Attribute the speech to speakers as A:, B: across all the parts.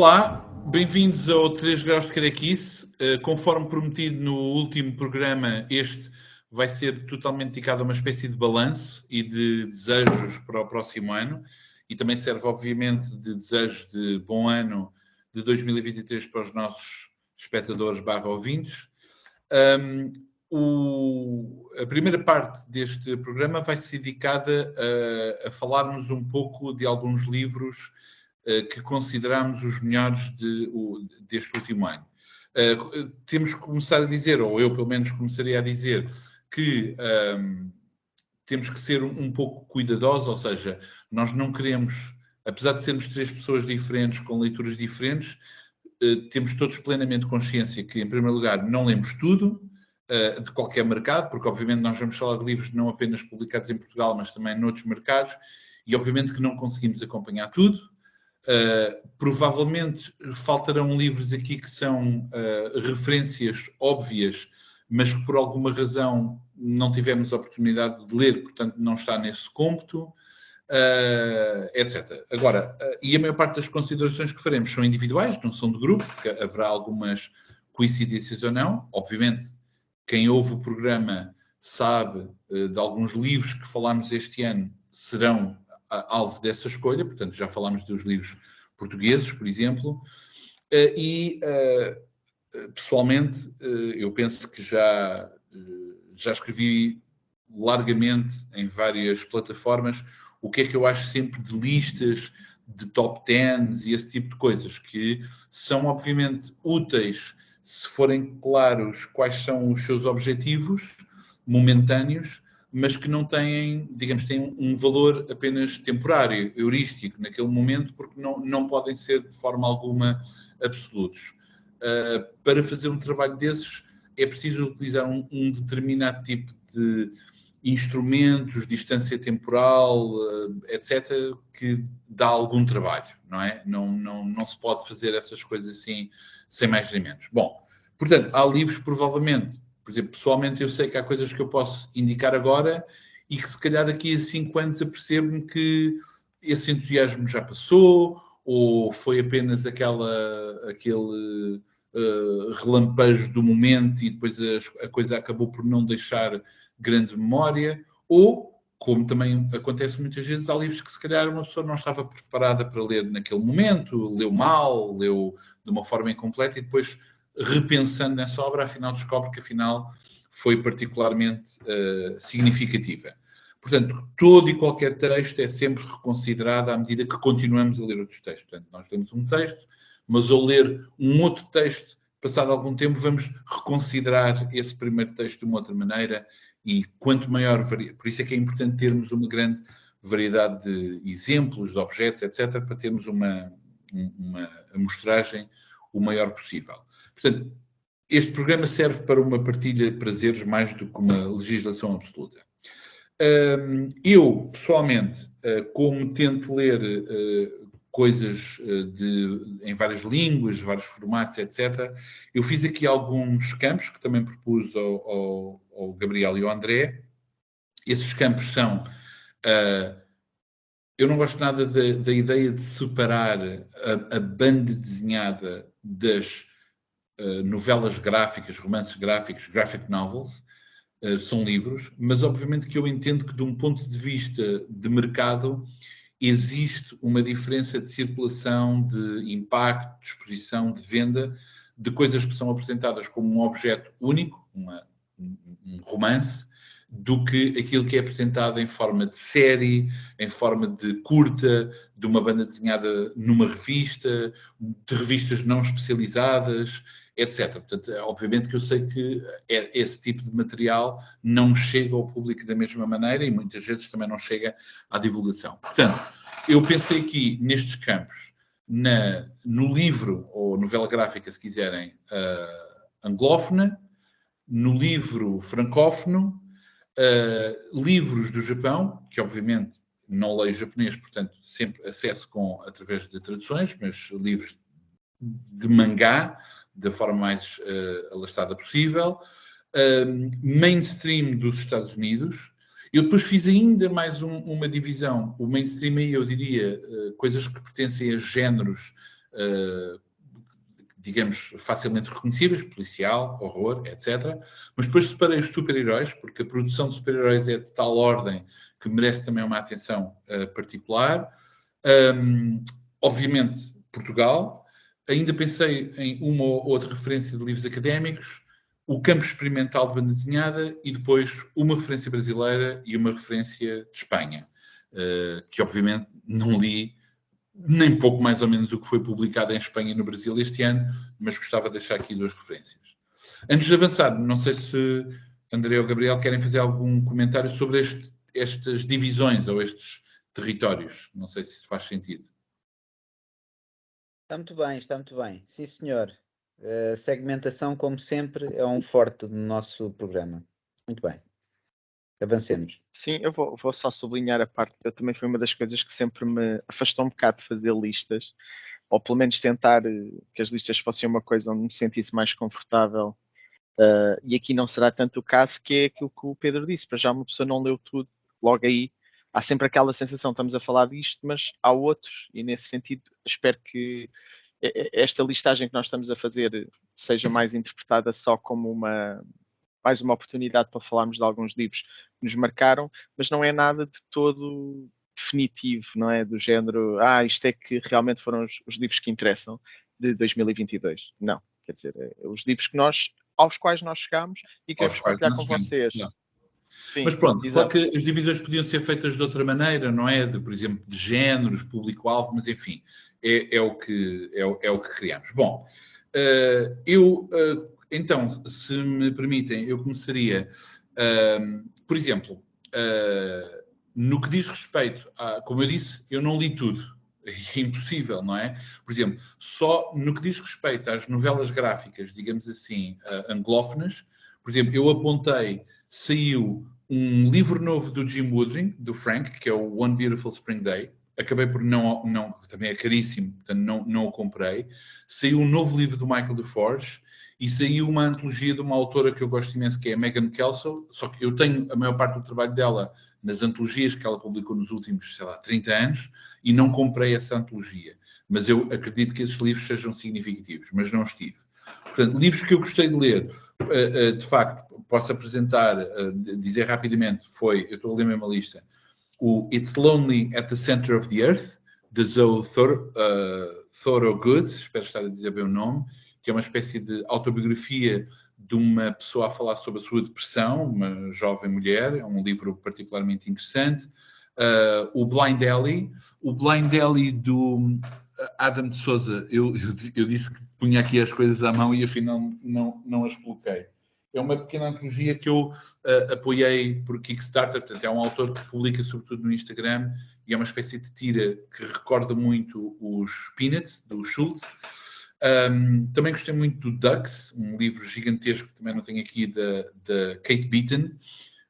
A: Olá, bem-vindos ao 3 Graus de Carequice. Uh, conforme prometido no último programa, este vai ser totalmente dedicado a uma espécie de balanço e de desejos para o próximo ano e também serve, obviamente, de desejos de bom ano de 2023 para os nossos espectadores barra ouvintes. Um, o, a primeira parte deste programa vai ser dedicada a, a falarmos um pouco de alguns livros que consideramos os melhores de, o, deste último ano. Uh, temos que começar a dizer, ou eu pelo menos começaria a dizer, que um, temos que ser um, pouco cuidadosos, ou seja, nós não queremos, apesar de sermos três pessoas diferentes, com leituras diferentes, uh, temos todos plenamente consciência que, em primeiro lugar, não lemos tudo, de qualquer mercado, porque obviamente nós vamos falar de livros não apenas publicados em Portugal, mas também noutros mercados, e obviamente que não conseguimos acompanhar tudo. Uh, provavelmente faltarão livros aqui que são uh, referências óbvias, mas que por alguma razão não tivemos oportunidade de ler, portanto não está nesse cômputo, uh, etc. Agora, e a maior parte das considerações que faremos são individuais, não são de grupo, porque haverá algumas coincidências ou não. Obviamente, quem ouve o programa sabe de alguns livros que falámos este ano serão alvo dessa escolha, portanto, já falámos dos livros portugueses, por exemplo, uh, e uh, pessoalmente eu penso que já, já escrevi largamente em várias plataformas o que é que eu acho sempre de listas de top 10 e esse tipo de coisas, que são obviamente úteis se forem claros quais são os seus objetivos momentâneos, mas que não têm, digamos, têm um valor apenas temporário, heurístico, naquele momento, porque não, não podem ser de forma alguma absolutos. Uh, para fazer um trabalho desses, é preciso utilizar um, um determinado tipo de instrumentos, distância temporal, uh, etc., que dá algum trabalho, não é? Não, não, não se pode fazer essas coisas assim sem mais nem menos. Bom, portanto, há livros provavelmente, por exemplo, pessoalmente eu sei que há coisas que eu posso indicar agora e que se calhar daqui a cinco anos apercebo-me que esse entusiasmo já passou ou foi apenas aquela, aquele uh, relampejo do momento e depois a, a coisa acabou por não deixar grande memória, ou, como também acontece muitas vezes, há livros que se calhar uma pessoa não estava preparada para ler naquele momento, leu mal, leu de uma forma incompleta e depois, repensando nessa obra, afinal descobre que afinal foi particularmente uh, significativa. Portanto, todo e qualquer texto é sempre reconsiderado à medida que continuamos a ler outros textos. Portanto, nós lemos um texto, mas ao ler um outro texto, passado algum tempo, vamos reconsiderar esse primeiro texto de uma outra maneira e quanto maior, por isso é que é importante termos uma grande variedade de exemplos, de objetos, etc., para termos uma, uma amostragem o maior possível. Portanto, este programa serve para uma partilha de prazeres mais do que uma legislação absoluta. Eu, pessoalmente, ah, como tento ler ah, coisas ah, de, em várias línguas, vários formatos, etc., eu fiz aqui alguns campos que também propus ao, ao, ao Gabriel e ao André. Esses campos são eu não gosto nada da, da ideia de separar a, a banda desenhada das uh, novelas gráficas, romances gráficos, graphic novels, uh, são livros, mas obviamente que eu entendo que de um ponto de vista de mercado existe uma diferença de circulação, de impacto, de exposição, de venda, de coisas que são apresentadas como um objeto único, uma, um romance, do que aquilo que é apresentado em forma de série, em forma de curta, de uma banda desenhada numa revista, de revistas não especializadas, etc. Portanto, obviamente que eu sei que é, esse tipo de material não chega ao público da mesma maneira e muitas vezes também não chega à divulgação. Portanto, eu pensei aqui nestes campos, na, no livro ou novela gráfica, se quiserem, uh, anglófona, no livro francófono, Uh, livros do Japão, que obviamente não leio japonês, portanto sempre acesso com, através de traduções, mas livros de mangá, da forma mais uh, alastada possível, uh, mainstream dos Estados Unidos. Eu depois fiz ainda mais um, uma divisão. O mainstream aí, eu diria, uh, coisas que pertencem a géneros uh, digamos, facilmente reconhecíveis, policial, horror, etc. Mas depois separei os super-heróis, porque a produção de super-heróis é de tal ordem que merece também uma atenção uh, particular. Um, obviamente, Portugal. Ainda pensei em uma ou outra referência de livros académicos, o campo experimental de banda desenhada e depois uma referência brasileira e uma referência de Espanha, uh, que obviamente não li nem pouco mais ou menos o que foi publicado em Espanha e no Brasil este ano, mas gostava de deixar aqui duas referências. Antes de avançar, não sei se André ou Gabriel querem fazer algum comentário sobre este, estas divisões ou estes territórios. Não sei se isso faz sentido.
B: Está muito bem, está muito bem. Sim, senhor. A segmentação, como sempre, é um forte do nosso programa. Muito bem. Avancemos.
C: Sim, eu vou, vou, só sublinhar a parte que também foi uma das coisas que sempre me afastou um bocado de fazer listas, ou pelo menos tentar eh, que as listas fossem uma coisa onde me sentisse mais confortável. Uh, e aqui não será tanto o caso, que é aquilo que o Pedro disse, para já uma pessoa não leu tudo, logo aí há sempre aquela sensação, estamos a falar disto, mas há outros, e nesse sentido espero que esta listagem que nós estamos a fazer seja mais interpretada só como uma, mais uma oportunidade para falarmos de alguns livros que nos marcaram, mas não é nada de todo definitivo, não é? Do género, ah, isto é que realmente foram os, os livros que interessam de 2022. Não, quer dizer, é, os livros que nós, aos quais nós chegamos e que queremos partilhar com vocês.
A: Sim, Mas pronto, exato. claro que as divisões podiam ser feitas de outra maneira, não é? De, por exemplo, de géneros, público-alvo, mas enfim, é, é, o que, é, é, o que criamos. Bom, uh, eu uh, então, se me permitem, eu começaria, uh, por exemplo, uh, no que diz respeito a, como eu disse, eu não li tudo. É impossível, não é? Por exemplo, só no que diz respeito às novelas gráficas, digamos assim, anglófonas, por exemplo, eu apontei, saiu um livro novo do Jim Woodring, do Frank, que é o One Beautiful Spring Day. Acabei por não, não também é caríssimo, portanto não, não o comprei. Saiu um novo livro do Michael DeForge e saiu uma antologia de uma autora que eu gosto imenso, que é a Megan Kelso, só que eu tenho a maior parte do trabalho dela nas antologias que ela publicou nos últimos, sei lá, 30 anos, e não comprei essa antologia. Mas eu acredito que esses livros sejam significativos, mas não estive. Portanto, livros que eu gostei de ler, de facto, posso apresentar, eh, dizer rapidamente, foi, eu estou a ler mesmo a lista, o It's Lonely at the Center of the Earth, de Zoe Thorogood, espero estar a dizer bem o nome, que é uma espécie de autobiografia de uma pessoa a falar sobre a sua depressão, uma jovem mulher, é um livro particularmente interessante. Uh, o Blind Alley, o Blind Alley do Adam de Souza, eu, eu, eu, disse que punha aqui as coisas à mão e afinal não, não, não as coloquei. É uma pequena antologia que eu uh, apoiei por Kickstarter, portanto é um autor que publica sobretudo no Instagram e é uma espécie de tira que recorda muito os Peanuts, do Schultz, um, também gostei muito do Ducks, um livro gigantesco que também não tenho aqui, da, da Kate Beaton,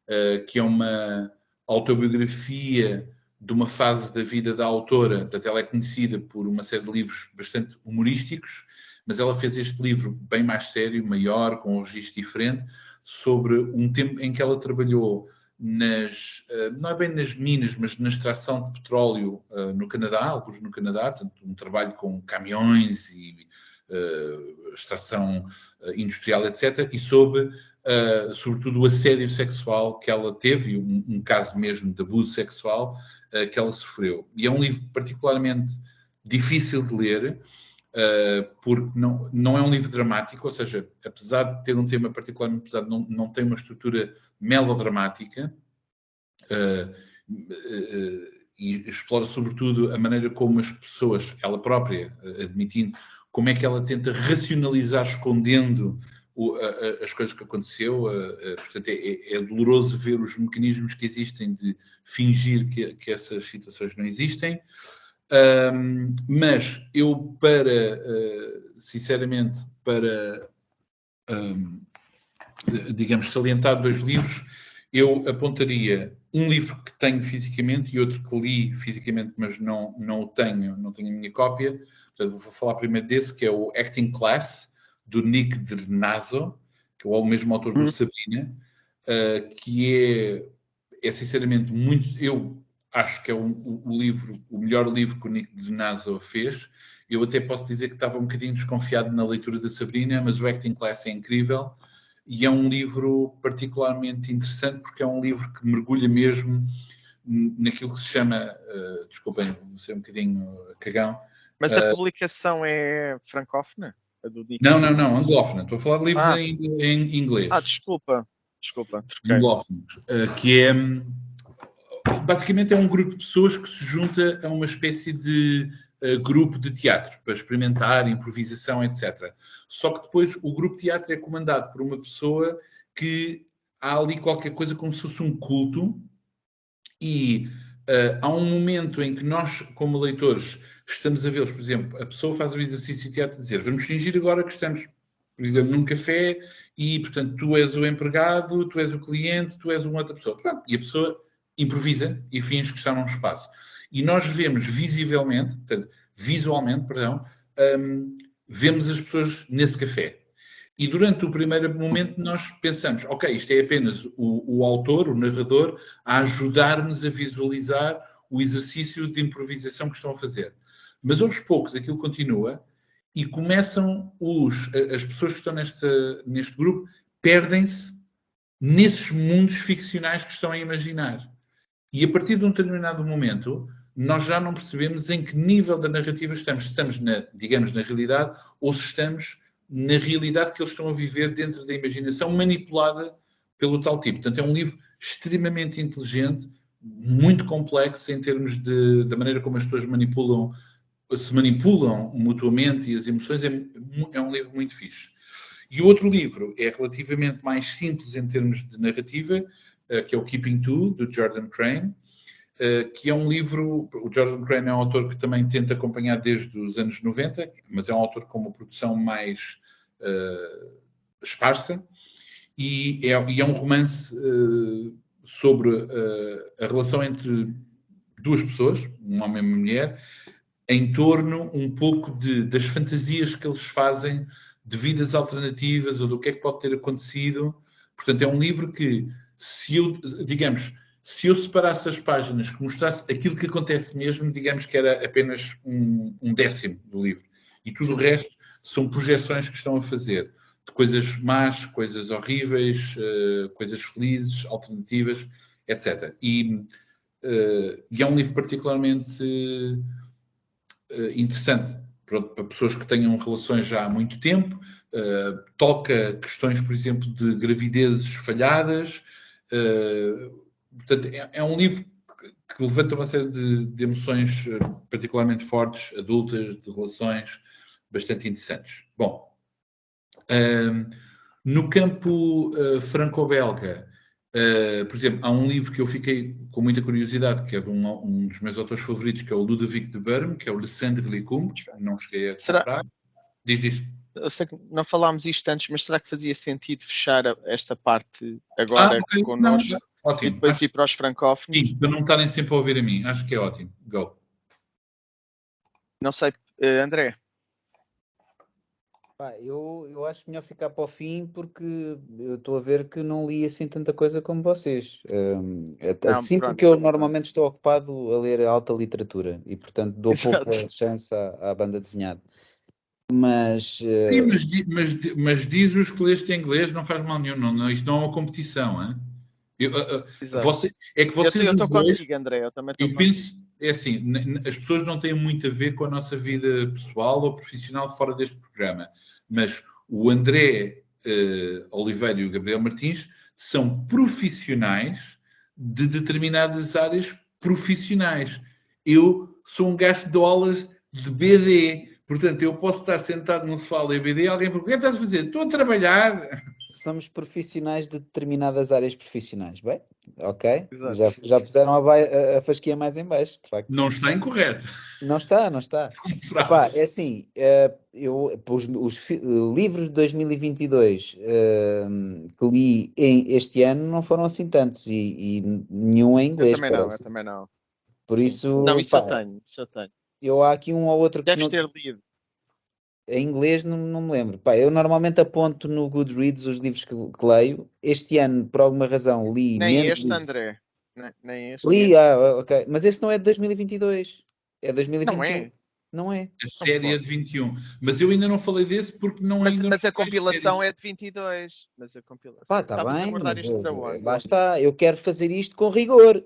A: uh, que é uma autobiografia de uma fase da vida da autora, portanto ela é conhecida por uma série de livros bastante humorísticos, mas ela fez este livro bem mais sério, maior, com um registro diferente, sobre um tempo em que ela trabalhou nas, eh, não é bem nas minas, mas na extração de petróleo uh, no Canadá, alguns no Canadá, portanto, um trabalho com caminhões e uh, extração industrial, etc., e sobre, uh, sobretudo, o assédio sexual que ela teve, um, um caso mesmo de abuso sexual que ela sofreu. E é um livro particularmente difícil de ler, porque não, não é um livro dramático, ou seja, apesar de ter um tema particularmente pesado, não, não tem uma estrutura melodramática uh, uh, e explora sobretudo a maneira como as pessoas, ela própria admitindo, como é que ela tenta racionalizar escondendo o, a, as coisas que aconteceu. portanto, é, é, é, doloroso ver os mecanismos que existem de fingir que, que essas situações não existem. Um, mas eu, para, sinceramente, para um, digamos, salientar dois livros, eu apontaria um livro que tenho fisicamente e outro que li fisicamente, mas não, não o tenho, não tenho a minha cópia. Portanto, vou falar primeiro desse, que é o Acting Class, do Nick Drenazo, que é o mesmo autor do hum. Sabrina, uh, que é, é sinceramente muito. Eu acho que é o, o, livro, o melhor livro que o Nick Drenazo fez. Eu até posso dizer que estava um bocadinho desconfiado na leitura da Sabrina, mas o Acting Class é incrível e é um livro particularmente interessante porque é um livro que mergulha mesmo naquilo que se chama, uh, desculpem, vou ser um bocadinho cagão.
C: Mas a uh, publicação é francófona?
A: Não, não, não, anglófona. Estou a falar de livros ah. em, em, inglês.
C: Ah, desculpa, desculpa.
A: Anglófonos, uh, que é basicamente é um grupo de pessoas que se junta a uma espécie de uh, grupo de teatro para experimentar improvisação, etc. Só que depois o grupo de teatro é comandado por uma pessoa que há ali qualquer coisa como se fosse um culto e uh, há um momento em que nós, como leitores, estamos a vê-los, por exemplo, a pessoa faz o exercício de teatro de dizer vamos fingir agora que estamos, por exemplo, num café e, portanto, tu és o empregado, tu és o cliente, tu és uma outra pessoa. E a pessoa improvisa e finge que está num espaço. E nós vemos visivelmente, portanto, visualmente, perdão, um, vemos as pessoas nesse café. E durante o primeiro momento nós pensamos, ok, isto é apenas o, o autor, o narrador, a ajudar-nos a visualizar o exercício de improvisação que estão a fazer. Mas aos poucos aquilo continua e começam os, as pessoas que estão neste, neste grupo perdem-se nesses mundos ficcionais que estão a imaginar. E a partir de um determinado momento, nós já não percebemos em que nível da narrativa estamos. Se estamos, na, digamos, na realidade ou se estamos na realidade que eles estão a viver dentro da imaginação manipulada pelo tal tipo. Portanto, é um livro extremamente inteligente, muito complexo em termos de, da maneira como as pessoas manipulam, se manipulam mutuamente e as emoções. É, é um livro muito fixe. E o outro livro é relativamente mais simples em termos de narrativa, eh, que é o Keeping Two, do Jordan Crane, eh, que é um livro. O Jordan Crane é um autor que também tenta acompanhar desde os anos 90, mas é um autor com uma produção mais uh, esparsa, e é, e é, um romance uh, sobre uh, a relação entre duas pessoas, um homem e uma mulher, em torno um pouco de, das fantasias que eles fazem de vidas alternativas ou do que é que pode ter acontecido. Portanto, é um livro que se eu, digamos, se eu separasse as páginas que mostrasse aquilo que acontece mesmo, digamos que era apenas um, um décimo do livro. E tudo o resto são projeções que estão a fazer de coisas más, coisas horríveis, uh, coisas felizes, alternativas, etc. E, uh, e, é um livro particularmente uh, interessante para, para, pessoas que tenham relações já há muito tempo, toca questões, por exemplo, de gravidezes falhadas, Uh, portanto, é, é, um livro que levanta uma série de, de, emoções eh, particularmente fortes, adultas, de relações bastante interessantes. Bom, no campo uh, franco-belga, por exemplo, há um livro que eu fiquei com muita curiosidade, que é de um, um dos meus autores favoritos, que é o Ludovic de Burme, que é o Le Cendre Lecumbe, não cheguei a comprar. Será? Diz, diz
C: eu sei que não falámos isto antes, mas será que fazia sentido fechar esta parte agora ah, okay. connosco não, ótimo. e depois Acho... ir para os francófonos?
A: Sim, para não estarem sempre a ouvir a mim. Acho que é ótimo. Go.
C: Não sei, uh, André.
B: Eu, eu acho melhor ficar para o fim porque eu estou a ver que não li assim tanta coisa como vocês. Um, assim porque eu normalmente estou ocupado a ler alta literatura e portanto dou Exato. pouca chance à, à banda desenhada. Mas, uh...
A: Sim, mas, mas, mas, diz os que leste em inglês, não faz mal nenhum, não, não, isto não é uma competição. Hein? Eu, uh, você, é que vocês
C: eu estou contigo, André, eu também
A: Eu penso, é assim, as pessoas não têm muito a ver com a nossa vida pessoal ou profissional fora deste programa, mas o André uh, Oliveira e o Gabriel Martins são profissionais de determinadas áreas profissionais. Eu sou um gasto de aulas de BD, Portanto, eu posso estar sentado no sofá da EBD e alguém pergunta: o que é estás a fazer? Estou a trabalhar.
B: Somos profissionais de determinadas áreas profissionais. Bem, ok. Já, já puseram a, a, a, fasquia mais em baixo, de facto.
A: Não está incorreto.
B: Não está, não está. Epá, é assim, eh, eu, os, os livros de 2022 uh, que li em, este ano não foram assim tantos e, e nenhum em inglês.
C: Eu também parece. não, eu também não.
B: Por isso.
C: Não, isso pá, eu tenho, isso eu tenho.
B: Eu há aqui um ou outro
C: que. Deves não... ter lido.
B: Em inglês não, não me lembro. Pá, eu normalmente aponto no Goodreads os livros que, que leio. Este ano, por alguma razão, li.
C: Nem este, livros. André. Nem, nem este.
B: Li, ah, ok. Mas esse não é de 2022. É 2021. Não é? Não é.
A: A série é de 21. Mas eu ainda não falei desse porque não
C: mas,
A: ainda
C: Mas a compilação é de 22. Mas a compilação.
B: Pá, está bem. Mas eu, lá está. Eu quero fazer isto com rigor.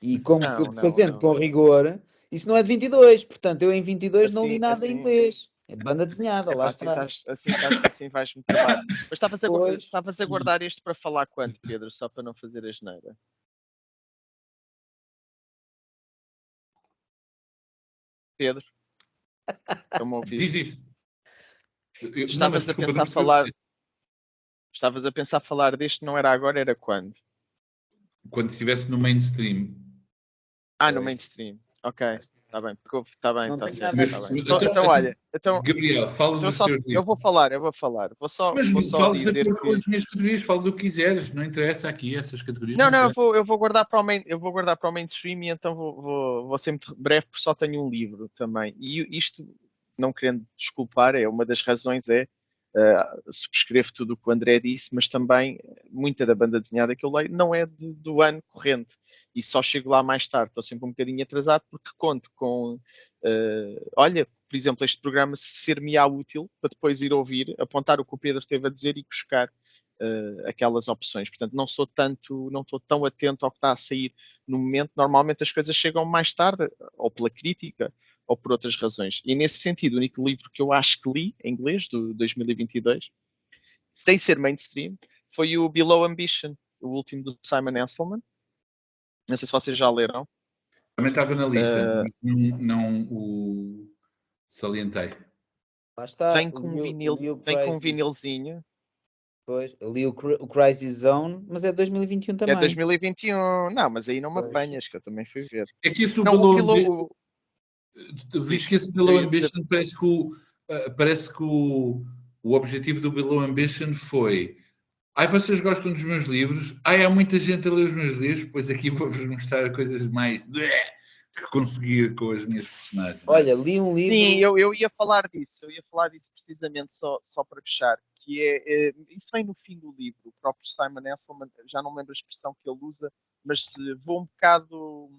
B: E como não, não, fazendo não, com rigor, isso não é de 22. Portanto, eu em 22 assim, não li nada assim, em inglês. É de banda desenhada, é, lá
C: assim está. Estás, assim, estás, assim vais-me trabalhar. Mas estavas a, guardar, estavas a guardar este para falar quando, Pedro? Só para não fazer a geneira. Pedro? A ouvir?
A: Diz isso.
C: Estavas a pensar falar. Estavas a pensar falar deste, não era agora, era quando?
A: Quando estivesse no mainstream.
C: Ah, no mainstream. Ok. Está bem, está bem, está certo. Mas, tá bem. Então, então, então, olha, então,
A: Gabriel, fala então
C: só, Eu vou falar, eu vou falar. Vou só,
A: mas
C: vou só dizer
A: que... com as minhas categorias, fala do que quiseres, não interessa aqui essas categorias.
C: Não, não, não eu, vou, eu, vou guardar para o main, eu vou guardar para o mainstream e então vou, vou, vou ser muito breve porque só tenho um livro também. E isto, não querendo desculpar, é uma das razões é uh, subscrevo tudo o que o André disse, mas também muita da banda desenhada que eu leio não é de, do ano corrente e só chego lá mais tarde, estou sempre um bocadinho atrasado porque conto com, uh, olha, por exemplo, este programa ser-me-á útil para depois ir ouvir, apontar o que o Pedro teve a dizer e buscar uh, aquelas opções. Portanto, não sou tanto, não estou tão atento ao que está a sair no momento. Normalmente as coisas chegam mais tarde, ou pela crítica, ou por outras razões. E nesse sentido, o único livro que eu acho que li, em inglês, do 2022, sem ser mainstream, foi o Below Ambition, o último do Simon Esselman. Não sei se vocês já leram.
A: Também estava na lista, uh, não, não, o salientei.
B: Lá está.
C: Vem com, um, vinil, vem com um vinilzinho.
B: Pois, ali o, o Crisis Zone, mas é 2021 também.
C: É 2021, não, mas aí não me apanhas, que eu também fui ver.
A: É que isso o não, Below, Viste que esse Below Ambition parece que o, uh, parece que o, o objetivo do Below Ambition foi Ai, vocês gostam dos meus livros? Ai, há muita gente a ler os meus livros, pois aqui vou-vos mostrar coisas mais que consegui com as minhas personagens.
B: Olha, li um livro.
C: Sim, eu, eu ia falar disso, eu ia falar disso precisamente só, só para fechar, que é, é, isso vem no fim do livro, o próprio Simon Esselman, já não lembro a expressão que ele usa, mas vou um bocado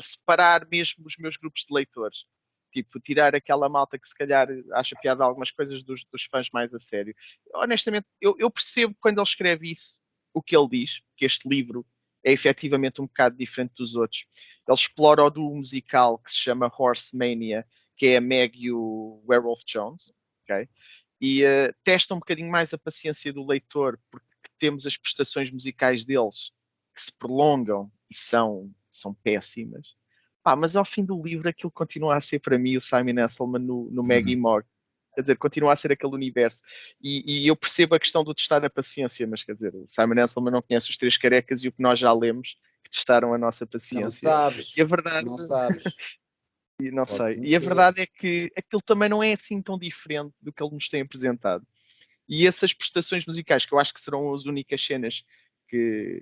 C: separar mesmo os meus grupos de leitores. Tipo, tirar aquela malta que se calhar acha piada algumas coisas dos, dos fãs mais a sério. Honestamente, eu, eu, percebo quando ele escreve isso, o que ele diz, que este livro é efetivamente um bocado diferente dos outros. Ele explora o duo musical que se chama Horse Mania, que é a Meg e o Werewolf Jones, ok? E uh, testa um bocadinho mais a paciência do leitor, porque temos as prestações musicais deles que se prolongam e são são péssimas. Ah, mas ao fim do livro aquilo continua a ser para mim o Simon Esselman no, no Maggie uhum. Moore. Quer dizer, continua a ser aquele universo. E, e, eu percebo a questão do testar a paciência, mas quer dizer, o Simon Esselman não conhece os três carecas e o que nós já lemos que testaram a nossa paciência.
B: Não sabes.
C: E a verdade.
B: Não sabes.
C: e não Pode sei. E a verdade é que aquilo também não é assim tão diferente do que ele nos tem apresentado. E essas prestações musicais, que eu acho que serão as únicas cenas que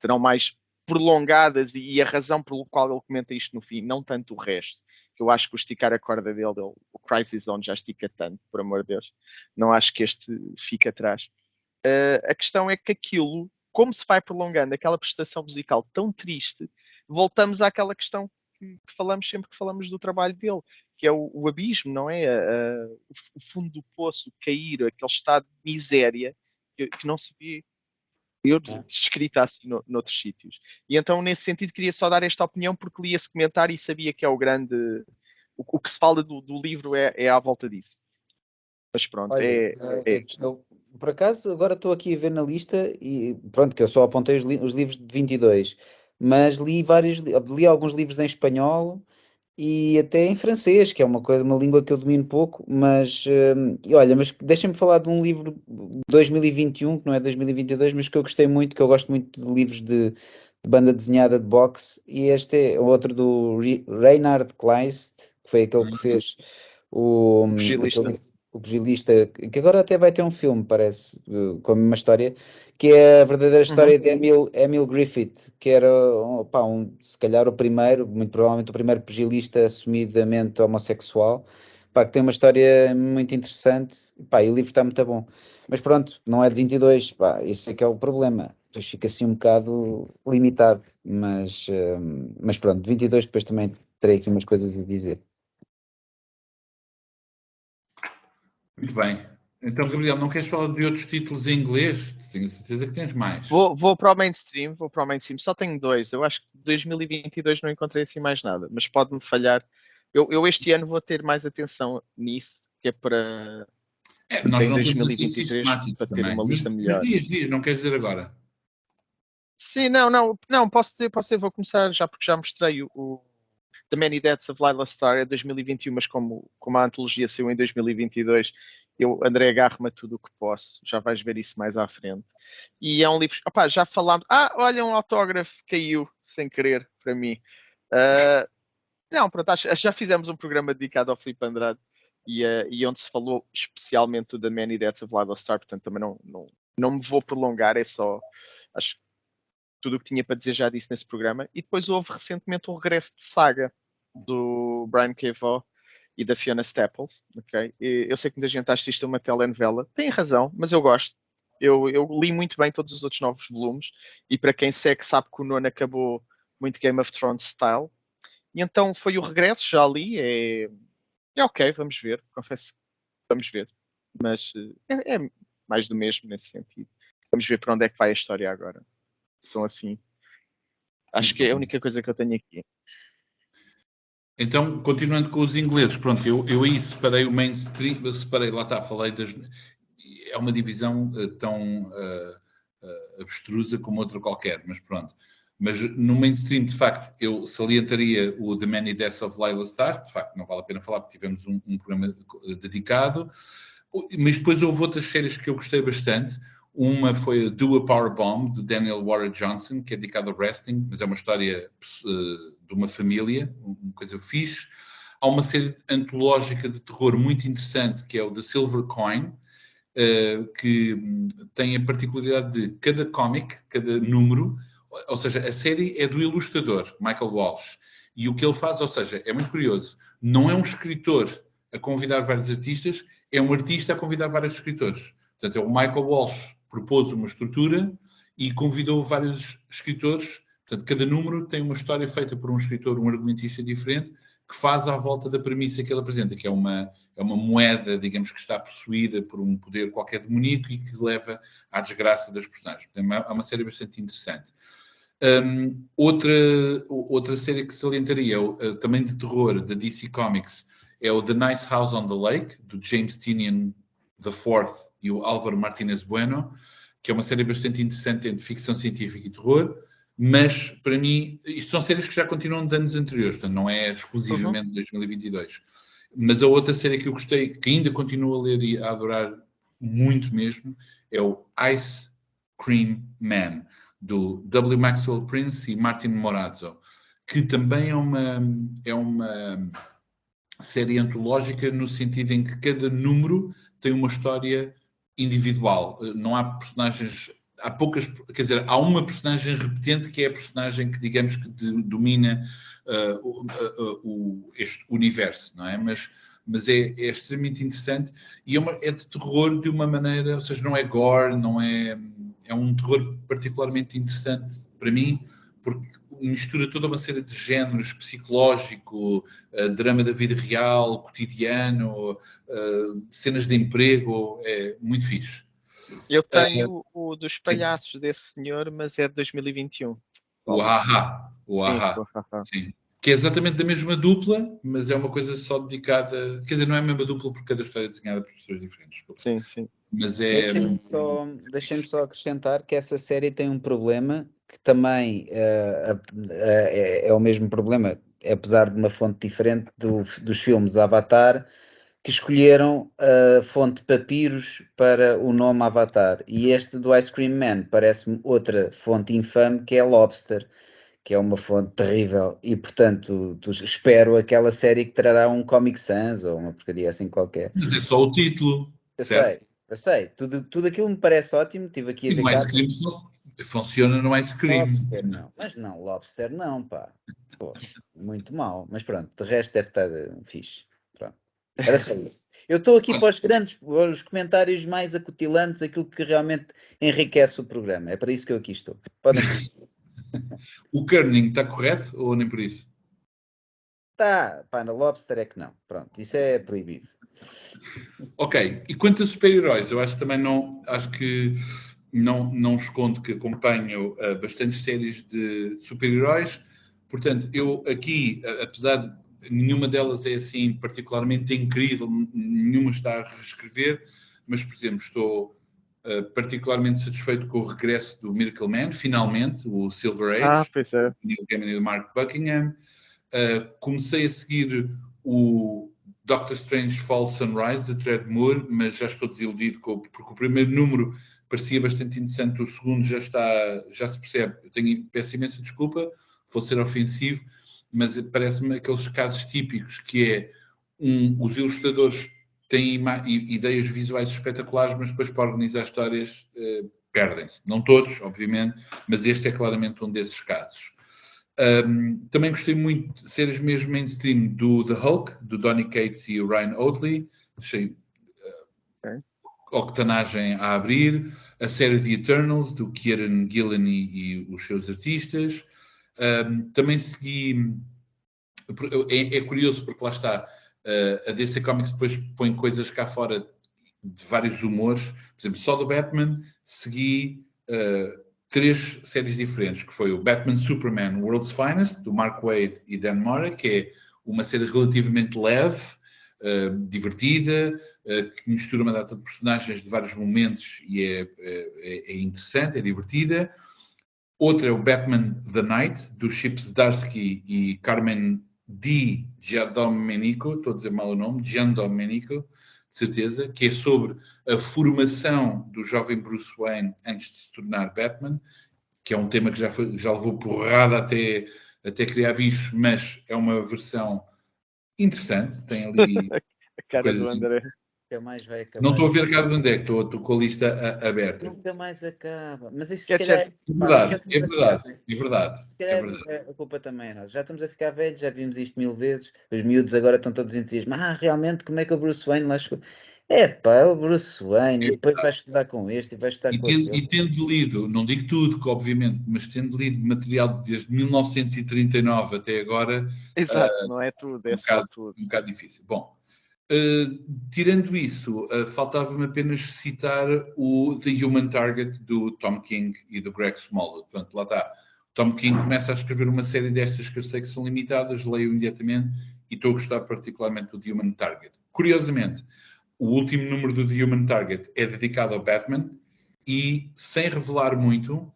C: terão mais prolongadas e a razão pelo qual ele comenta isto no fim, não tanto o resto. Que eu acho que o esticar a corda dele, dele o Crisis Zone já estica tanto, por amor de Deus. Não acho que este fique atrás. Uh, a questão é que aquilo, como se vai prolongando aquela prestação musical tão triste, voltamos àquela questão que, que falamos sempre que falamos do trabalho dele, que é o, o abismo, não é? O, fundo do poço, cair, aquele estado de miséria que, que não se vê eu é. descrita assim no, noutros sítios. E então, nesse sentido, queria só dar esta opinião porque li esse comentário e sabia que é o grande. O, o que se fala do, do livro é, é, à volta disso. Mas pronto, Olha, é, é, é
B: eu, por acaso, agora estou aqui a ver na lista e pronto, que eu só apontei os, li os livros de 22, mas li vários, li alguns livros em espanhol e até em francês, que é uma coisa, uma língua que eu domino pouco, mas hum, olha, mas deixa-me falar de um livro de 2021, que não é 2022, mas que eu gostei muito, que eu gosto muito de livros de, de banda desenhada de boxe, e este é outro do Reinhard Kleist, que foi aquele que fez o,
C: hum, aquele,
B: o pugilista, que agora até vai ter um filme, parece, com a mesma história, que é a verdadeira história uhum. de Emil, Emil Griffith, que era, um, se calhar o primeiro, muito provavelmente o primeiro pugilista assumidamente homossexual, pá, que tem uma história muito interessante, pá, e o livro está muito bom. Mas pronto, não é de 22, pá, esse é que é o problema. Depois fica assim um bocado limitado, mas, hum, mas pronto, 22 depois também terei aqui umas coisas a dizer.
A: Muito bem. Então, Gabriel, não queres falar de outros títulos em inglês? Tenho certeza que tens mais.
C: Vou, vou para o mainstream, vou para o mainstream. Só tenho dois. Eu acho que 2022 não encontrei assim mais nada, mas pode-me falhar. Eu, eu, este ano vou ter mais atenção nisso, que é para
A: é, nós em 2023 para ter uma lista melhor. Dias, dias, não queres dizer agora?
C: Sim, não, não, não, posso dizer, posso dizer, vou começar já porque já mostrei o The Many Deaths of Lila Star é 2021, mas como, como a antologia saiu em 2022, eu, André, agarro-me a tudo o que posso. Já vais ver isso mais à frente. E é um livro. Opá, já falámos. Ah, olha, um autógrafo caiu sem querer para mim. Uh, não, pronto, já fizemos um programa dedicado ao Filipe Andrade e, uh, e, onde se falou especialmente do The Many Deaths of Lila Star, portanto também não, não, não me vou prolongar, é só. Acho que tudo o que tinha para dizer já disse nesse programa. E depois houve recentemente o regresso de saga do Brian. Vaughan e da Fiona Staples. Okay? eu sei que muita gente acha isto uma telenovela. Tem razão, mas eu gosto. Eu, eu, li muito bem todos os outros novos volumes. E para quem segue, sabe que o nono acabou muito Game of Thrones style. E então foi o regresso, já li. É, é ok, vamos ver. Confesso vamos ver. Mas é, é mais do mesmo nesse sentido. Vamos ver para onde é que vai a história agora são assim. Acho que é a única coisa que eu tenho aqui.
A: Então, continuando com os ingleses, pronto, eu, eu aí separei o mainstream, separei, lá está, falei das. É uma divisão uh, tão uh, uh, abstrusa como outra qualquer, mas pronto. Mas no mainstream, de facto, eu salientaria o The Many Deaths of Lila Starr, de facto, não vale a pena falar porque tivemos um, um programa dedicado. Mas depois houve outras séries que eu gostei bastante. Uma foi a Do a Power Bomb, do Daniel Warren Johnson, que é dedicado ao wrestling, mas é uma história uh, de uma família, uma coisa fixe. Há uma série antológica de terror muito interessante, que é o The Silver Coin, uh, que hum, tem a particularidade de cada cómic, cada número, ou seja, a série é do ilustrador, Michael Walsh. E o que ele faz, ou seja, é muito curioso, não é um escritor a convidar vários artistas, é um artista a convidar vários escritores. Portanto, é o Michael Walsh propôs uma estrutura e convidou vários escritores. Portanto, cada número tem uma história feita por um escritor, um argumentista diferente, que faz à volta da premissa que ele apresenta, que é uma, é uma moeda, digamos, que está possuída por um poder qualquer demoníaco e que leva à desgraça das personagens. Portanto, é uma série bastante interessante. Um, outra, outra série que salientaria, uh, também de terror, da DC Comics, é o The Nice House on the Lake, do James Tinian IV e o Álvaro Martínez Bueno, que é uma série bastante interessante entre ficção científica e terror, mas para mim, isto são séries que já continuam de anos anteriores, portanto não é exclusivamente de uhum. 2022. Mas a outra série que eu gostei, que ainda continuo a ler e a adorar muito mesmo, é o Ice Cream Man, do W. Maxwell Prince e Martin Morazzo, que também é uma, é uma série antológica no sentido em que cada número tem uma história individual. Eh, não há personagens, há poucas, quer dizer, há uma personagem repetente que é a personagem que, digamos, que de, domina uh, uh, o, este universo, não é? Mas, mas é, é extremamente interessante e é, uma, é, de terror de uma maneira, ou seja, não é gore, não é. É um terror particularmente interessante para mim, porque mistura toda uma série de géneros, psicológico, uh, drama da vida real, cotidiano, uh, cenas de emprego, é muito fixe.
C: Eu tenho uh, o dos palhaços sim. desse senhor, mas é de 2021.
A: O Haha, o sim, sim. Que é exatamente da mesma dupla, mas é uma coisa só dedicada. Quer dizer, não é a mesma dupla porque cada história é desenhada por pessoas diferentes. Desculpa.
C: Sim, sim.
A: Mas é.
B: Deixem-me só, deixem só acrescentar que essa série tem um problema que também uh, uh, é, é, o mesmo problema, apesar de uma fonte diferente do, dos filmes Avatar, que escolheram a fonte Papiros para o nome Avatar. E este do Ice Cream Man parece-me outra fonte infame, que é Lobster, que é uma fonte terrível. E, portanto, espero aquela série que trará um Comic Sans ou uma porcaria assim qualquer.
A: Mas é só o título.
B: Eu certo? sei, eu sei. Tudo, tudo aquilo me parece ótimo. Estive aqui a
A: ver. Ice Cream só Funciona no ice cream.
B: Lobster não, mas não, lobster não, pá. Pô, muito mal. Mas pronto, de resto deve estar uh, fixe. Pronto. Era só isso. Eu estou aqui para os grandes, os comentários mais acutilantes, aquilo que realmente enriquece o programa. É para isso que eu aqui estou. Podem.
A: o kerning está correto ou nem por isso?
B: Está, pá, na lobster é que não. Pronto, isso é proibido.
A: Ok, e quanto a super-heróis, eu acho que também não, acho que não, não escondo que acompanho uh, bastantes séries de super-heróis, portanto, eu aqui, apesar de nenhuma delas é assim particularmente incrível, nenhuma está a reescrever, mas, por exemplo, estou uh, particularmente satisfeito com o regresso do Miracle Man, finalmente, o Silver Age,
C: ah, pois é.
A: Neil Gaiman e do Mark Buckingham. Uh, comecei a seguir o Doctor Strange Fall Sunrise, de Tread Moore, mas já estou desiludido com, porque o primeiro número parecia bastante interessante, o segundo já está, já se percebe. Eu tenho, peço imensa desculpa, vou ser ofensivo, mas parece-me aqueles casos típicos que é um, os ilustradores têm ideias visuais espetaculares, mas depois para organizar histórias uh, perdem-se. Não todos, obviamente, mas este é claramente um desses casos. Um, também gostei muito de séries mesmo mainstream do The Hulk, do Donny Cates e o Ryan Oatley. Achei uh, okay. octanagem a abrir. A série The Eternals, do Kieran Gillen e, e os seus artistas. Um, também segui. É, é, curioso porque lá está. Uh, a DC Comics depois põe coisas cá fora de vários humores. Por exemplo, só do Batman segui uh, três séries diferentes, que foi o Batman Superman World's Finest, do Mark Wade e Dan Mora, que é uma série relativamente leve, uh, divertida, que mistura uma data de personagens de vários momentos e é, é, é interessante, é divertida. Outra é o Batman The Night, do Chip Zdarsky e Carmen Di Giandomenico, estou a dizer mal o nome, Giandomenico, de certeza, que é sobre a formação do jovem Bruce Wayne antes de se tornar Batman, que é um tema que já, foi, já levou porrada até, até criar bicho, mas é uma versão interessante, tem ali...
C: a cara do André.
B: Nunca mais vai acabar.
A: Não estou a ver cá onde é que estou, estou com a lista a, aberta.
B: Nunca mais acaba. Mas isto
A: é, calhar, é verdade, é verdade, é verdade, é verdade.
B: A culpa também é nossa. Já estamos a ficar velhos, já vimos isto mil vezes. Os miúdos agora estão todos entusiasmados. Ah, realmente, como é que o Bruce Wayne lá chegou? É pá, o Bruce Wayne, e depois vai estudar com este e vai estudar
A: e
B: com
A: tendo, E tendo lido, não digo tudo, obviamente, mas tendo lido material desde 1939 até agora.
C: Exato, uh, não é tudo, é um só
A: bocado,
C: tudo.
A: Um bocado difícil. Bom, Uh, tirando isso, uh, faltava-me apenas citar o The Human Target do Tom King e do Greg Smallwood. Portanto, lá está. Tom King começa a escrever uma série destas que eu sei que são limitadas, leio imediatamente e estou a gostar particularmente do The Human Target. Curiosamente, o último número do The Human Target é dedicado ao Batman e, sem revelar muito,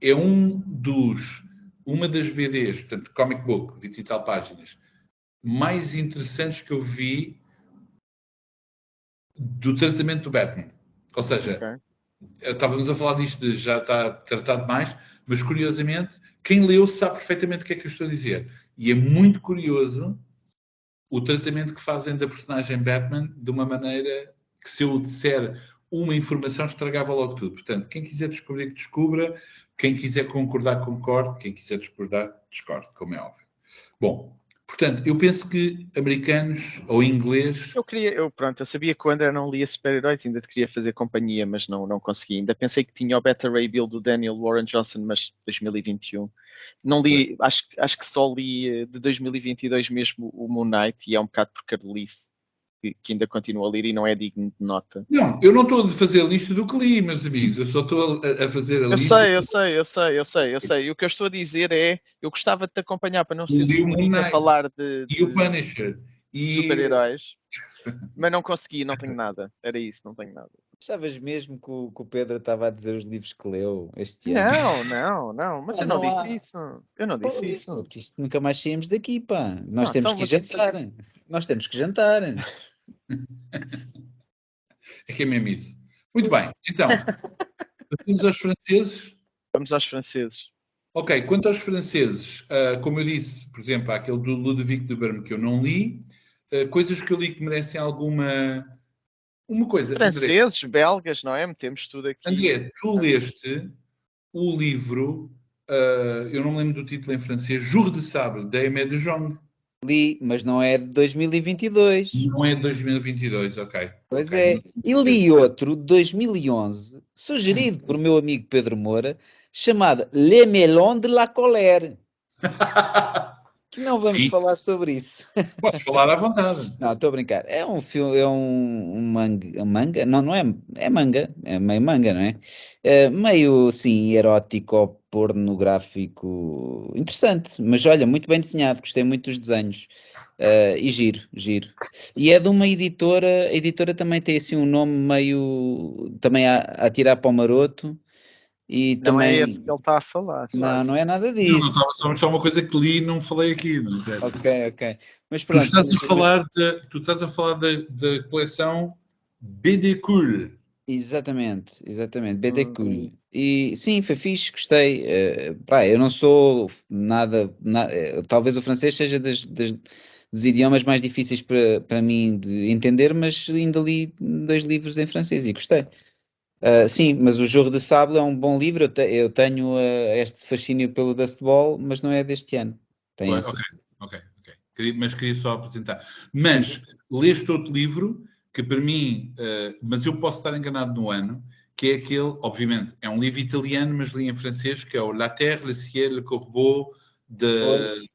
A: é um dos, uma das BDs, portanto, comic book, 20 e tal páginas, mais interessantes que eu vi do tratamento do Batman. Ou seja, okay. estávamos a falar disto, já está tratado mais, mas curiosamente, quem leu sabe perfeitamente o que é que eu estou a dizer. E é muito curioso o tratamento que fazem da personagem Batman de uma maneira que se eu disser uma informação estragava logo tudo. Portanto, quem quiser descobrir que descubra, quem quiser concordar, concorde, quem quiser discordar, discorde, como é óbvio. Bom, Portanto, eu penso que americanos ou inglês.
C: Eu queria, eu pronto, eu sabia que o André não lia super-heróis, ainda te queria fazer companhia, mas não, não consegui. Ainda pensei que tinha o Beta Ray Bill do Daniel Warren Johnson, mas 2021. Não li, acho, acho que só li eh, de 2022 mesmo o Moon Knight e é um bocado por carolice que, que, ainda continua a ler e não é digno de nota.
A: Não, eu não estou a fazer a lista do que li, meus amigos. Eu só estou a, a fazer a
C: eu
A: lista.
C: Sei, eu sei, eu sei, eu sei, eu sei. E o que eu estou a dizer é, eu gostava de te acompanhar para não ser
A: sozinho
C: a falar de, de
A: e o Punisher
C: e super-heróis, mas não consegui, não tenho nada. Era isso, não tenho nada.
B: Achavas mesmo que o, que o, Pedro estava a dizer os livros que leu este ano?
C: Não, não, não, mas eu não, não disse há... isso. Eu não disse Pô, isso.
B: Porque isto nunca mais saímos daqui, pá. Nós não, temos então, que jantar. Nós temos que jantar.
A: É que é mesmo isso. Muito bem, então, vamos aos franceses.
C: Vamos aos franceses.
A: Ok, quanto aos franceses, uh, como eu disse, por exemplo, há aquele do Ludovic de Berme que eu não li, uh, coisas que eu li que merecem alguma uma coisa.
C: Franceses, André, belgas, não é? Metemos tudo aqui.
A: André, tu leste o livro, uh, eu não me lembro do título em francês, Jour de Sable, da Aimé de Jong.
B: Li, mas não é de 2022.
A: Não é de 2022, ok.
B: Pois
A: okay.
B: é. E li outro de 2011, sugerido por meu amigo Pedro Moura, chamado Le Melon de la Colère. que não vamos Sim. falar sobre isso.
A: Podes falar à vontade.
B: Não, estou a brincar. É um filme, é um, um manga, manga, não, não é, é manga, é meio manga, não é? é meio, sim, erótico, pornográfico, interessante, mas olha, muito bem desenhado, gostei muito dos desenhos. Uh, e giro, giro. E é de uma editora, a editora também tem assim um nome meio também a, a tirar para o maroto. E
C: não é
B: também...
C: é esse que ele está a falar.
B: Não, não é nada disso.
A: Não, não, só uma coisa que li e não falei aqui. Não
B: é? ok, ok. Mas pronto,
A: tu estás a falar, de, tu estás a falar da, coleção BD Cool.
B: Exatamente, exatamente, BD Cool. Hum. E sim, foi fixe, gostei. Uh, pá, eu não sou nada, na, uh, talvez o francês seja das, das dos idiomas mais difíceis para, para mim de entender, mas ainda li dois livros em francês e gostei. Uh, sim, mas o Jogo de Sable é um bom livro. Eu, te, eu tenho uh, este fascínio pelo Dust Ball, mas não é deste ano.
A: Tem ok, ok, ok. Mas queria só apresentar. Mas leste outro livro que para mim, uh, mas eu posso estar enganado no ano, que é aquele, obviamente, é um livro italiano, mas li em francês, que é o La Terre, le Ciel, le Corbeau de.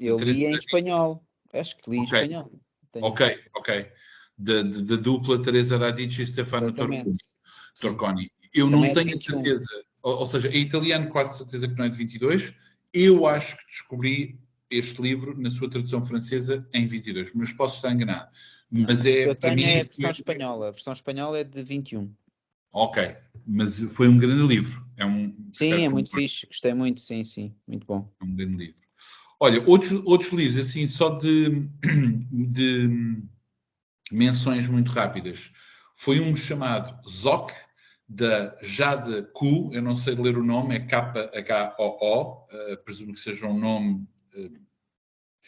B: Eu li em espanhol. Acho que li okay. em espanhol.
A: Tenho ok, ok. Da, dupla Teresa Radici e Stefano Torconi. Eu Também não é tenho certeza, ou, ou, seja, é italiano quase certeza que não é de 22. Eu acho que descobri este livro na sua tradução francesa em 22, mas posso estar enganado. Mas é,
B: Eu tenho mim, a versão espanhola, a versão espanhola é de 21.
A: Ok, mas foi um grande livro. É um,
B: sim, é muito fixe, gostei muito, sim, sim, muito bom.
A: É um grande livro. Olha, outros, outros livros, assim, só de, de menções muito rápidas. Foi um chamado Zoc, da Jade Ku, eu não sei ler o nome, é K-H-O-O, uh, presumo que seja um nome uh,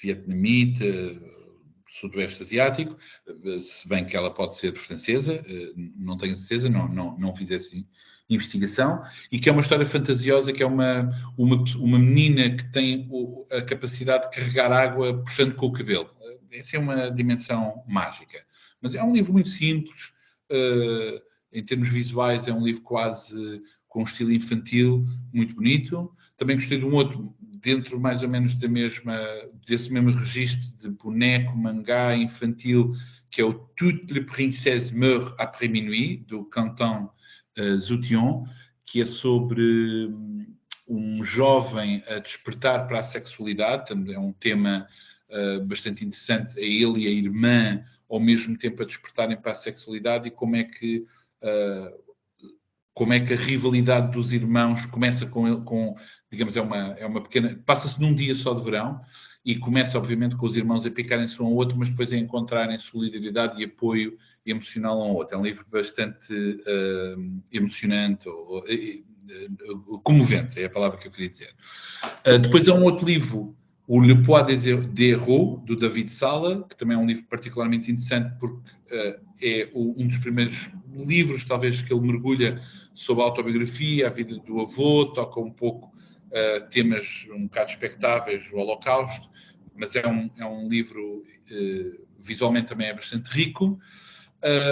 A: vietnamita, sudoeste asiático, uh, se bem que ela pode ser francesa, não tenho certeza, não, não, não fiz assim investigação e que é uma história fantasiosa, que é uma, uma, uma menina que tem a capacidade de carregar água puxando com o cabelo. Essa é uma dimensão mágica. Mas é um livro muito simples, uh, em termos visuais é um livro quase com um estilo infantil, muito bonito. Também gostei de um outro, dentro mais ou menos da mesma, desse mesmo registro de boneco, mangá infantil, que é o Toutes les princesses meurent après minuit, do Canton uh, que é sobre hum, um jovem a despertar para a sexualidade, é um tema uh, bastante interessante, a ele e a irmã ao mesmo tempo a despertarem para a sexualidade e como é que como é que a rivalidade dos irmãos começa com, com digamos, é uma, é uma pequena, passa-se num dia só de verão e começa, obviamente, com os irmãos a picarem-se um ao outro, mas depois a encontrarem solidariedade e apoio emocional um ao outro. É um livro bastante uh, emocionante, ou, uh, comovente, é a palavra que eu queria dizer. Uh, depois há um outro livro, o Le Poids des Héros, do David Sala, que também é um livro particularmente interessante porque é o, um dos primeiros livros, talvez, que ele mergulha sobre a autobiografia, a vida do avô, toca um pouco temas um bocado expectáveis, o Holocausto, mas é um, é um livro visualmente também é bastante rico.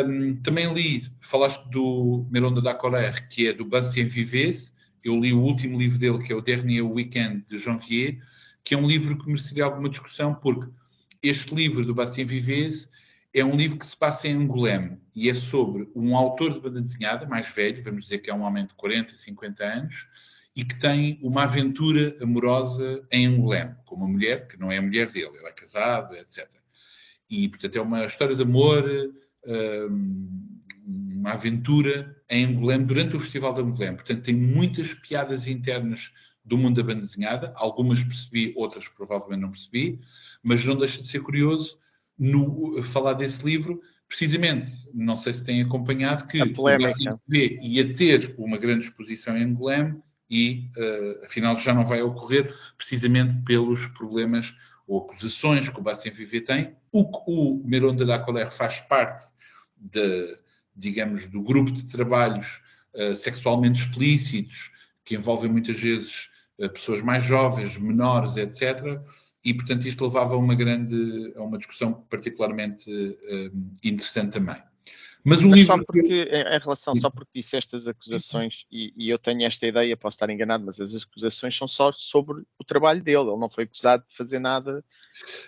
A: Um, também li, falaste do Meronda da Colère, que é do Bastien Vives. Eu li o último livro dele, que é o Dernier Weekend de Janvier, que é um livro que mereceria alguma discussão, porque este livro do Bastien Vives é um livro que se passa em Angoulême e é sobre um autor de banda desenhada, mais velho, vamos dizer que é um homem de 40, 50 anos, e que tem uma aventura amorosa em Angoulême, com uma mulher que não é a mulher dele, ele é casado, etc. E, portanto, é uma história de amor uma aventura em Angoulême durante o Festival de Angoulême. Portanto, tem muitas piadas internas do mundo da banda desenhada. Algumas percebi, outras provavelmente não percebi, mas não deixa de ser curioso no, falar desse livro, precisamente, não sei se têm acompanhado, que o B ia ter uma grande exposição em Angoulême e, uh, afinal, já não vai ocorrer, precisamente pelos problemas ou acusações que o Bastien Viver tem. O, o Meron de la Colère faz parte de, digamos, do grupo de trabalhos uh, sexualmente explícitos, que envolvem muitas vezes pessoas mais jovens, menores, etc. E, portanto, isto levava a uma grande, a uma discussão particularmente uh, interessante também.
C: Mas o Mas livro. Só porque, em relação, só porque disse estas acusações, e, e, eu tenho esta ideia, posso estar enganado, mas as acusações são só sobre o trabalho dele. Ele não foi acusado de fazer nada.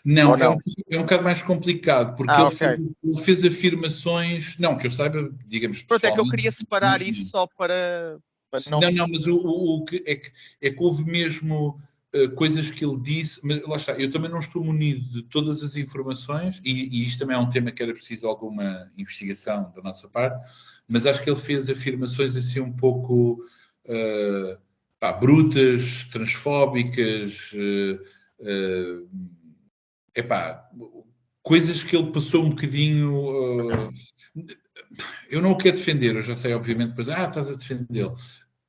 A: Não, é, não? Um, é um bocado mais complicado, porque ah, ele, okay. fez, ele, fez, afirmações. Não, que eu saiba, digamos.
C: Pronto, é que eu queria separar isso só para.
A: Não... não, não, mas o, o, o que é que, é que houve mesmo eh, coisas que ele disse, mas lá está, eu também não estou munido de todas as informações, e, e, isto também é um tema que era preciso alguma investigação da nossa parte, mas acho que ele fez afirmações assim um pouco uh, pá, brutas, transfóbicas, uh, uh, epá, coisas que ele passou um bocadinho. Uh, eu não o quero defender, eu já sei, obviamente, depois, ah, estás a defendê-lo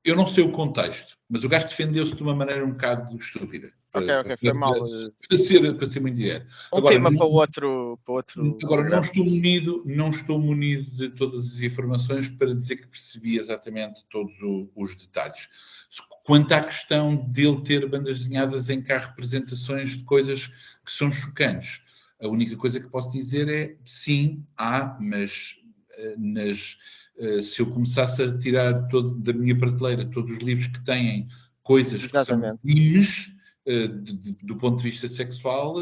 A: eu não sei o contexto, mas o gajo defendeu-se de uma maneira um bocado estúpida.
C: Ok, ok, foi mal.
A: Para ser, para ser muito direto.
C: Um agora, tema não, para, outro, para outro.
A: Agora, não estou, munido, não estou munido de todas as informações para dizer que percebi exatamente todos o, os detalhes. Quanto à questão dele ter bandas desenhadas em cá representações de coisas que são chocantes, a única coisa que posso dizer é sim, há, mas nas eh, se eu começasse a tirar todo, da minha prateleira todos os livros que têm coisas Exatamente. que são crimes uh, do ponto de vista sexual,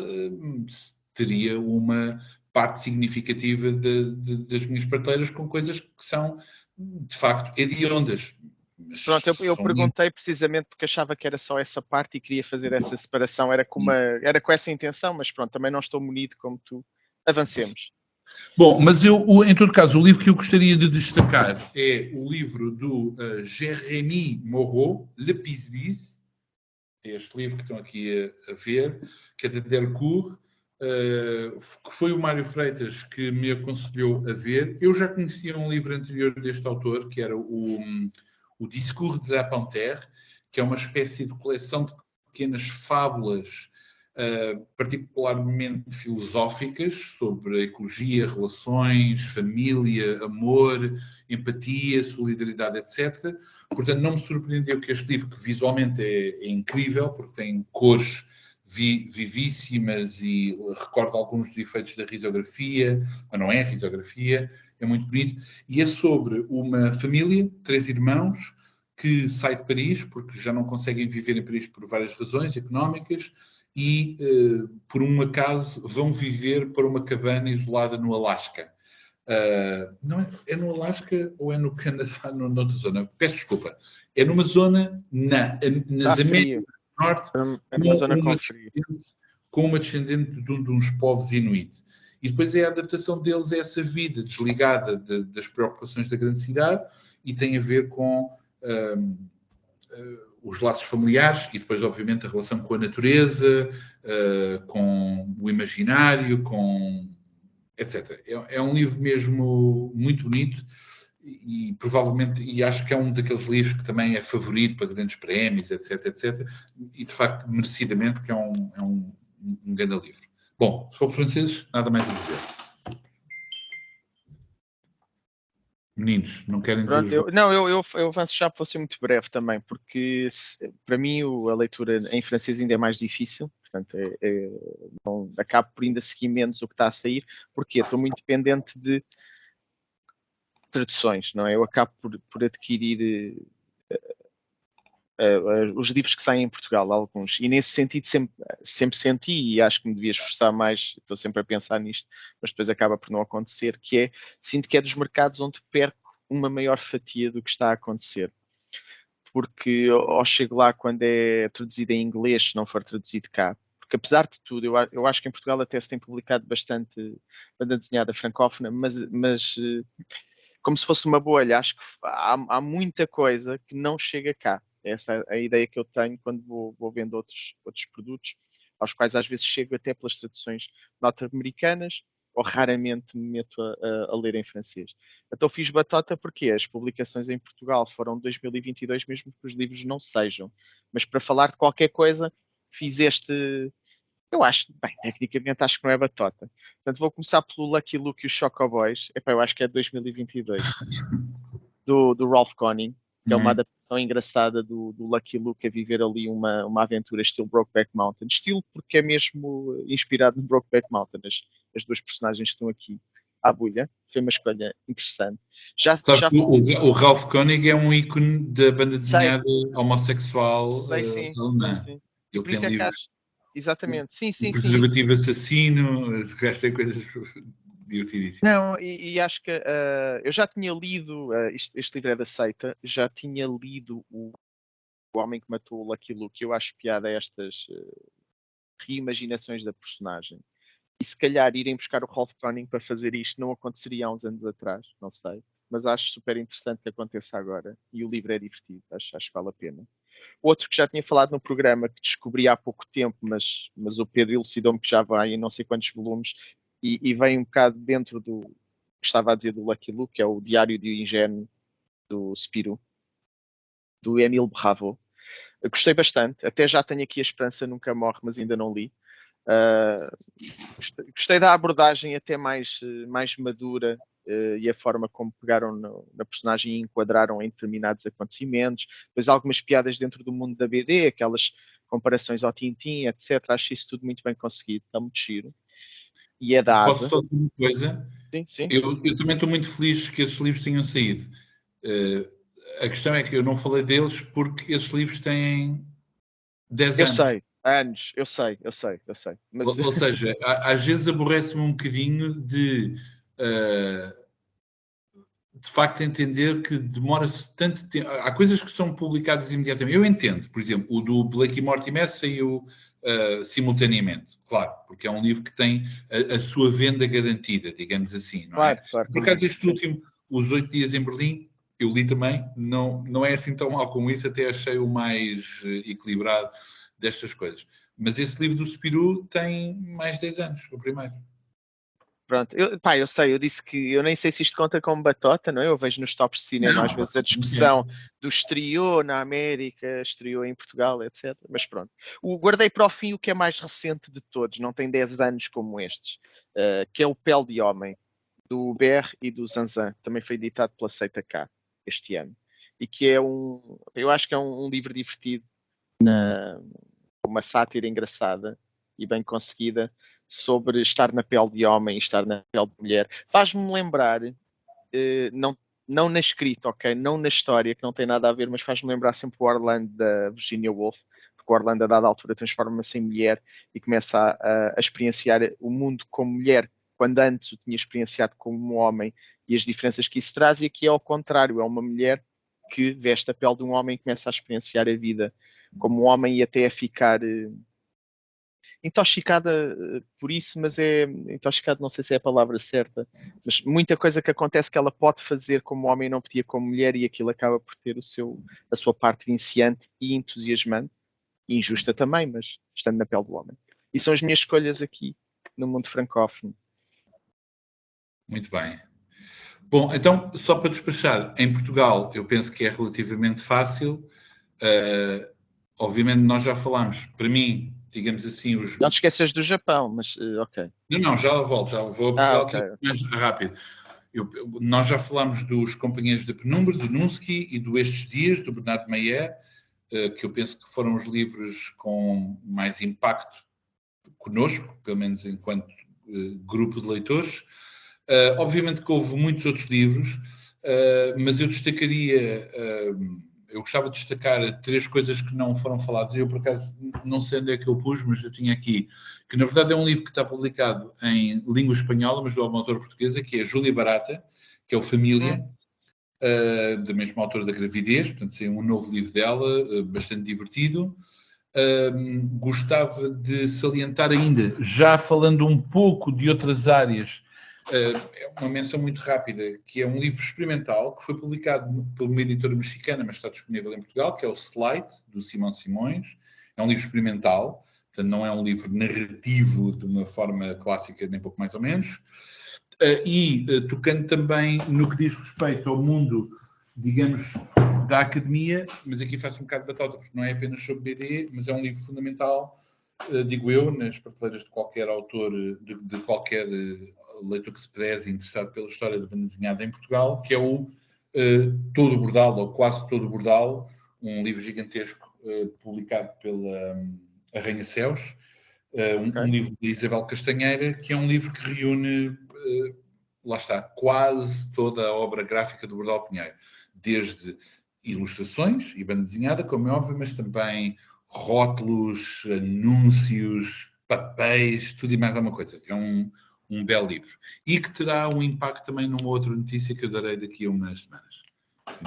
A: teria uma parte significativa de, de, das minhas prateleiras com coisas que são, de facto, hediondas.
C: Mas Pronto, eu, eu perguntei precisamente porque achava que era só essa parte e queria fazer essa separação, era com, uma, era com essa intenção, mas pronto, também não estou munido como tu. Avancemos.
A: Bom, mas eu, em todo caso, o livro que eu gostaria de destacar é o livro do uh, Jérémy Moreau, Le Pisdis, é este livro que estão aqui a, a ver, que é de Delcourt, uh, que foi o Mário Freitas que me aconselhou a ver. Eu já conhecia um livro anterior deste autor, que era o, o Discours de la Panthère, que é uma espécie de coleção de pequenas fábulas uh, particularmente filosóficas sobre ecologia, relações, família, amor, empatia, solidariedade, etc. Portanto, não me surpreendeu que este livro, que visualmente é, é incrível, porque tem cores vi, vivíssimas e recorda alguns dos efeitos da risografia, mas não é risografia, é muito bonito, e é sobre uma família, três irmãos, que sai de Paris, porque já não conseguem viver em Paris por várias razões económicas, e, uh, por um acaso, vão viver para uma cabana isolada no Alasca. Uh, não é, é, no Alasca ou é no Canadá, no, noutra zona? Peço desculpa. É numa zona na, nas Américas do Norte, é numa zona com, uma com uma descendente de, de uns povos inuit. E depois é a adaptação deles a essa vida desligada de, das preocupações da grande cidade e tem a ver com uh, uh, os laços familiares e depois, obviamente, a relação com a natureza, uh, com o imaginário, com etc. É, é, um livro mesmo muito bonito e, provavelmente, e acho que é um daqueles livros que também é favorito para grandes prémios, etc, etc. E de facto, merecidamente, porque é um, é um, um grande livro. Bom, sobre franceses, nada mais a dizer. Meninos, não querem
C: dizer. Pronto, eu, não, eu, eu, eu avanço já para ser muito breve também, porque se, para mim o, a leitura em francês ainda é mais difícil, portanto é, é, não, acabo por ainda seguir menos o que está a sair, porque estou muito dependente de traduções, não é? Eu acabo por, por adquirir uh, os livros que saem em Portugal, alguns, e nesse sentido sempre, sempre senti, e acho que me devia esforçar mais, estou sempre a pensar nisto, mas depois acaba por não acontecer, que é, sinto que é dos mercados onde perco uma maior fatia do que está a acontecer. Porque ao chego lá quando é traduzido em inglês, se não for traduzido cá, porque apesar de tudo, eu, eu acho que em Portugal até se tem publicado bastante banda desenhada francófona, mas, mas como se fosse uma bolha, acho que há, há muita coisa que não chega cá. Essa é a ideia que eu tenho quando vou, vou vendo outros, outros produtos, aos quais às vezes chego até pelas traduções norte-americanas, ou raramente me meto a, a, a, ler em francês. Então fiz batota porque as publicações em Portugal foram de 2022, mesmo que os livros não sejam. Mas para falar de qualquer coisa, fiz este. Eu acho, bem, tecnicamente acho que não é batota. Portanto, vou começar pelo Lucky Luke e os Chocoboys. Epá, eu acho que é de 2022. Do, do Ralph Conning que é uma uhum. adaptação engraçada do, do, Lucky Luke a viver ali uma, uma aventura estilo Brokeback Mountain. Estilo porque é mesmo inspirado no Brokeback Mountain, as, as duas personagens que estão aqui. à bulha. Foi uma escolha interessante. Já,
A: Sabe já... O, o, Ralph Koenig é um ícone da banda desenhada sei. homossexual
C: sei, sim, alemã. Sim, sim.
A: Ele Por tem é livros.
C: Exatamente, sim, sim.
A: Preservativo
C: sim.
A: assassino, gastei coisas divertidíssimas.
C: Não, e, e, acho que uh, eu já tinha lido, uh, este, este, livro é da seita, já tinha lido o, o Homem que Matou o Lucky Luke, eu acho piada estas uh, reimaginações da personagem. E se calhar irem buscar o Ralph Conning para fazer isto não aconteceria há uns anos atrás, não sei. Mas acho super interessante que aconteça agora. E o livro é divertido, acho, acho que vale a pena. Outro que já tinha falado no programa, que descobri há pouco tempo, mas, mas o Pedro elucidou-me que já vai em não sei quantos volumes, e, e vem um bocado dentro do que estava a dizer do Lucky Luke, que é o Diário de Ingênuo do Spiro, do Emile Bravo. Gostei bastante, até já tenho aqui a Esperança Nunca Morre, mas ainda não li. Uh, gostei, gostei, da abordagem até mais, mais madura uh, e a forma como pegaram no, na personagem e enquadraram em determinados acontecimentos. Depois algumas piadas dentro do mundo da BD, aquelas comparações ao Tintin, etc. Acho isso tudo muito bem conseguido, está muito giro. E é da
A: Asa. Posso só dizer uma coisa?
C: Sim, sim.
A: Eu, eu, também estou muito feliz que esses livros tenham saído. Uh, a questão é que eu não falei deles porque esses livros têm 10
C: eu
A: anos.
C: Eu sei, anos, eu sei, eu sei, eu sei.
A: Mas... Ou, ou seja, às vezes aborrece-me um bocadinho de uh, de facto entender que demora-se tanto tempo. Há coisas que são publicadas imediatamente. Eu entendo, por exemplo, o do Blake e Mortimer saiu uh, simultaneamente, claro, porque é um livro que tem a, a sua venda garantida, digamos assim. Não é? claro, por acaso, este último, Os Oito Dias em Berlim, eu li também, não, não é assim tão mal como isso, até achei o mais uh, equilibrado destas coisas. Mas esse livro do Spirou tem mais de 10 anos, o primeiro.
C: Pronto, eu, pá, eu sei, eu disse que eu nem sei se isto conta como batota, não é? Eu vejo nos tops de cinema às vezes a discussão do estreou na América, estreou em Portugal, etc. Mas pronto. O, guardei para o fim o que é mais recente de todos, não tem 10 anos como estes, uh, que é o Pele de Homem, do Ber e do Zanzan, também foi editado pela Seita K este ano. E que é um, eu acho que é um, um livro divertido, na, uma sátira engraçada e bem conseguida sobre estar na pele de homem e estar na pele de mulher. Faz-me lembrar, eh, não, não na escrita, ok? Não na história, que não tem nada a ver, mas faz-me lembrar sempre o Orlando da Virginia Woolf, porque o Orlando a dada altura transforma-se em mulher e começa a, a, experienciar o mundo como mulher, quando antes o tinha experienciado como homem e as diferenças que isso traz, e aqui é ao contrário, é uma mulher que veste a pele de um homem e começa a experienciar a vida como homem e até a ficar eh, intoxicada eh, por isso, mas é intoxicada, não sei se é a palavra certa, mas muita coisa que acontece que ela pode fazer como homem não podia como mulher e aquilo acaba por ter o seu, a sua parte viciante e entusiasmante, e injusta também, mas estando na pele do homem. E são as minhas escolhas aqui no mundo francófono.
A: Muito bem. Bom, então, só para despachar, em Portugal eu penso que é relativamente fácil. Uh, obviamente nós já falámos, para mim, digamos assim, os.
C: Não te esqueças do Japão, mas uh, ok.
A: Não, não, já volto, já vou ah, okay. mais rápido. Eu, nós já falámos dos companheiros da Penumbra, do Nunsky e do Estes Dias, do Bernardo Mayer, uh, que eu penso que foram os livros com mais impacto conosco, pelo menos enquanto uh, grupo de leitores. obviamente que houve muitos outros livros, mas eu destacaria eu gostava de destacar três coisas que não foram faladas. Eu, por acaso, não sei onde é que eu pus, mas eu tinha aqui, que na verdade é um livro que está publicado em língua espanhola, mas de uma autora portuguesa, que é Júlia Barata, que é o Família, uh, da mesma autora da Gravidez, portanto, é um novo livro dela, uh, bastante divertido. Uh, gostava de salientar ainda, já falando um pouco de outras áreas é uma menção muito rápida, que é um livro experimental que foi publicado por uma editora mexicana, mas está disponível em Portugal, que é o Slide, do Simão Simões. É um livro experimental, portanto não é um livro narrativo de uma forma clássica, nem pouco mais ou menos. Eh, e eh, tocando também no que diz respeito ao mundo, digamos, da academia, mas aqui faço um bocado de batata, porque não é apenas sobre BD, mas é um livro fundamental, digo eu, nas prateleiras de qualquer autor, de, de qualquer leitor que se preze interessado pela história da banda desenhada em Portugal, que é o uh, Todo Bordal, ou Quase Todo Bordal, um livro gigantesco uh, publicado pela um, Arranha-Céus, uh, um, okay. um, livro de Isabel Castanheira, que é um livro que reúne lá está, quase toda a obra gráfica do Bordal Pinheiro, desde ilustrações e banda desenhada, como é óbvio, mas também rótulos, anúncios, papéis, tudo e mais alguma coisa. É um, um belo livro. E que terá um impacto também numa outra notícia que eu darei daqui a umas semanas.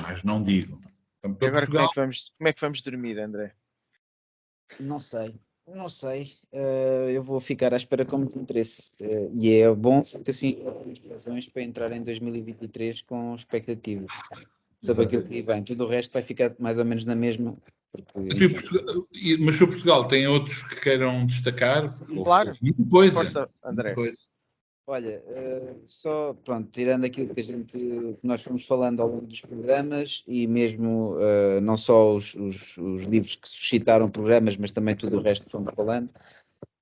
A: Mas não digo.
C: Então, agora Portugal... como, é que vamos, como é que vamos dormir, André?
B: Não sei. Não sei. Uh, eu vou ficar à espera com muito interesse. Uh, e é bom que assim razões para entrar em 2023 com expectativas sobre aquilo que vem. Tudo o resto vai ficar mais ou menos na mesma.
A: Porque... Portugal, mas se o Portugal tem outros que queiram destacar,
C: claro.
A: muita coisa.
C: Força, André.
B: Coisa. Olha, uh, só pronto, tirando aquilo que a gente que nós fomos falando ao longo dos programas e mesmo uh, não só os, os, os, livros que suscitaram programas, mas também tudo o resto que fomos falando,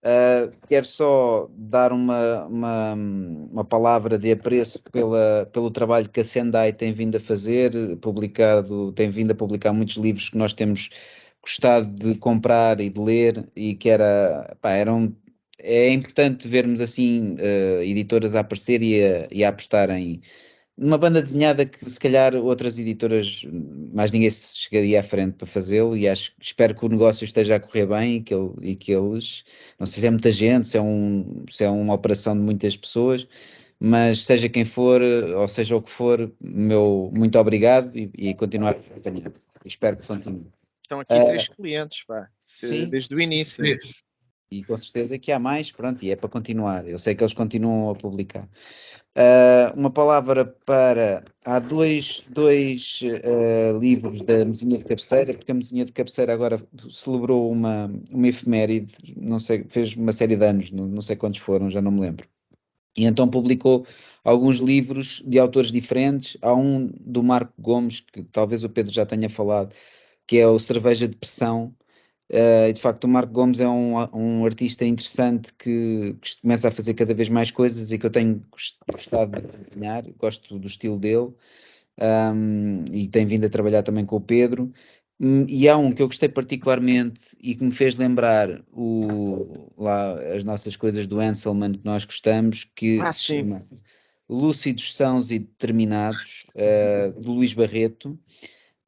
B: uh, quero só dar uma, uma, uma, palavra de apreço pela, pelo trabalho que a Sendai tem vindo a fazer, publicado, tem vindo a publicar muitos livros que nós temos gostado de comprar e de ler e que era, pá, eram é importante vermos assim uh, editoras a aparecer e a, e a apostarem numa banda desenhada que se calhar outras editoras mais ninguém se chegaria à frente para fazê-lo e acho, espero que o negócio esteja a correr bem e que, ele, e que eles, não sei se é muita gente, se é, um, se é uma operação de muitas pessoas, mas seja quem for, ou seja o que for, meu muito obrigado e, e continuar. Espero que continue.
C: Estão aqui uh, três clientes, pá, se, desde o início.
B: E com certeza que há mais, pronto, e é para continuar. Eu sei que eles continuam a publicar. Uh, uma palavra para. Há dois, dois uh, livros da mesinha de cabeceira, porque a mesinha de cabeceira agora celebrou uma, uma efeméride, não sei, fez uma série de anos, não, não sei quantos foram, já não me lembro. E então publicou alguns livros de autores diferentes. Há um do Marco Gomes, que talvez o Pedro já tenha falado, que é o Cerveja de Pressão Uh, de facto, o Marco Gomes é um, um artista interessante que, que, começa a fazer cada vez mais coisas e que eu tenho gostado de acompanhar, gosto do estilo dele um, e tem vindo a trabalhar também com o Pedro. Um, e há um que eu gostei particularmente e que me fez lembrar o, lá, as nossas coisas do Anselman que nós gostamos, que
C: ah, se chama
B: Lúcidos, Sãos e Determinados, uh, do Luís Barreto.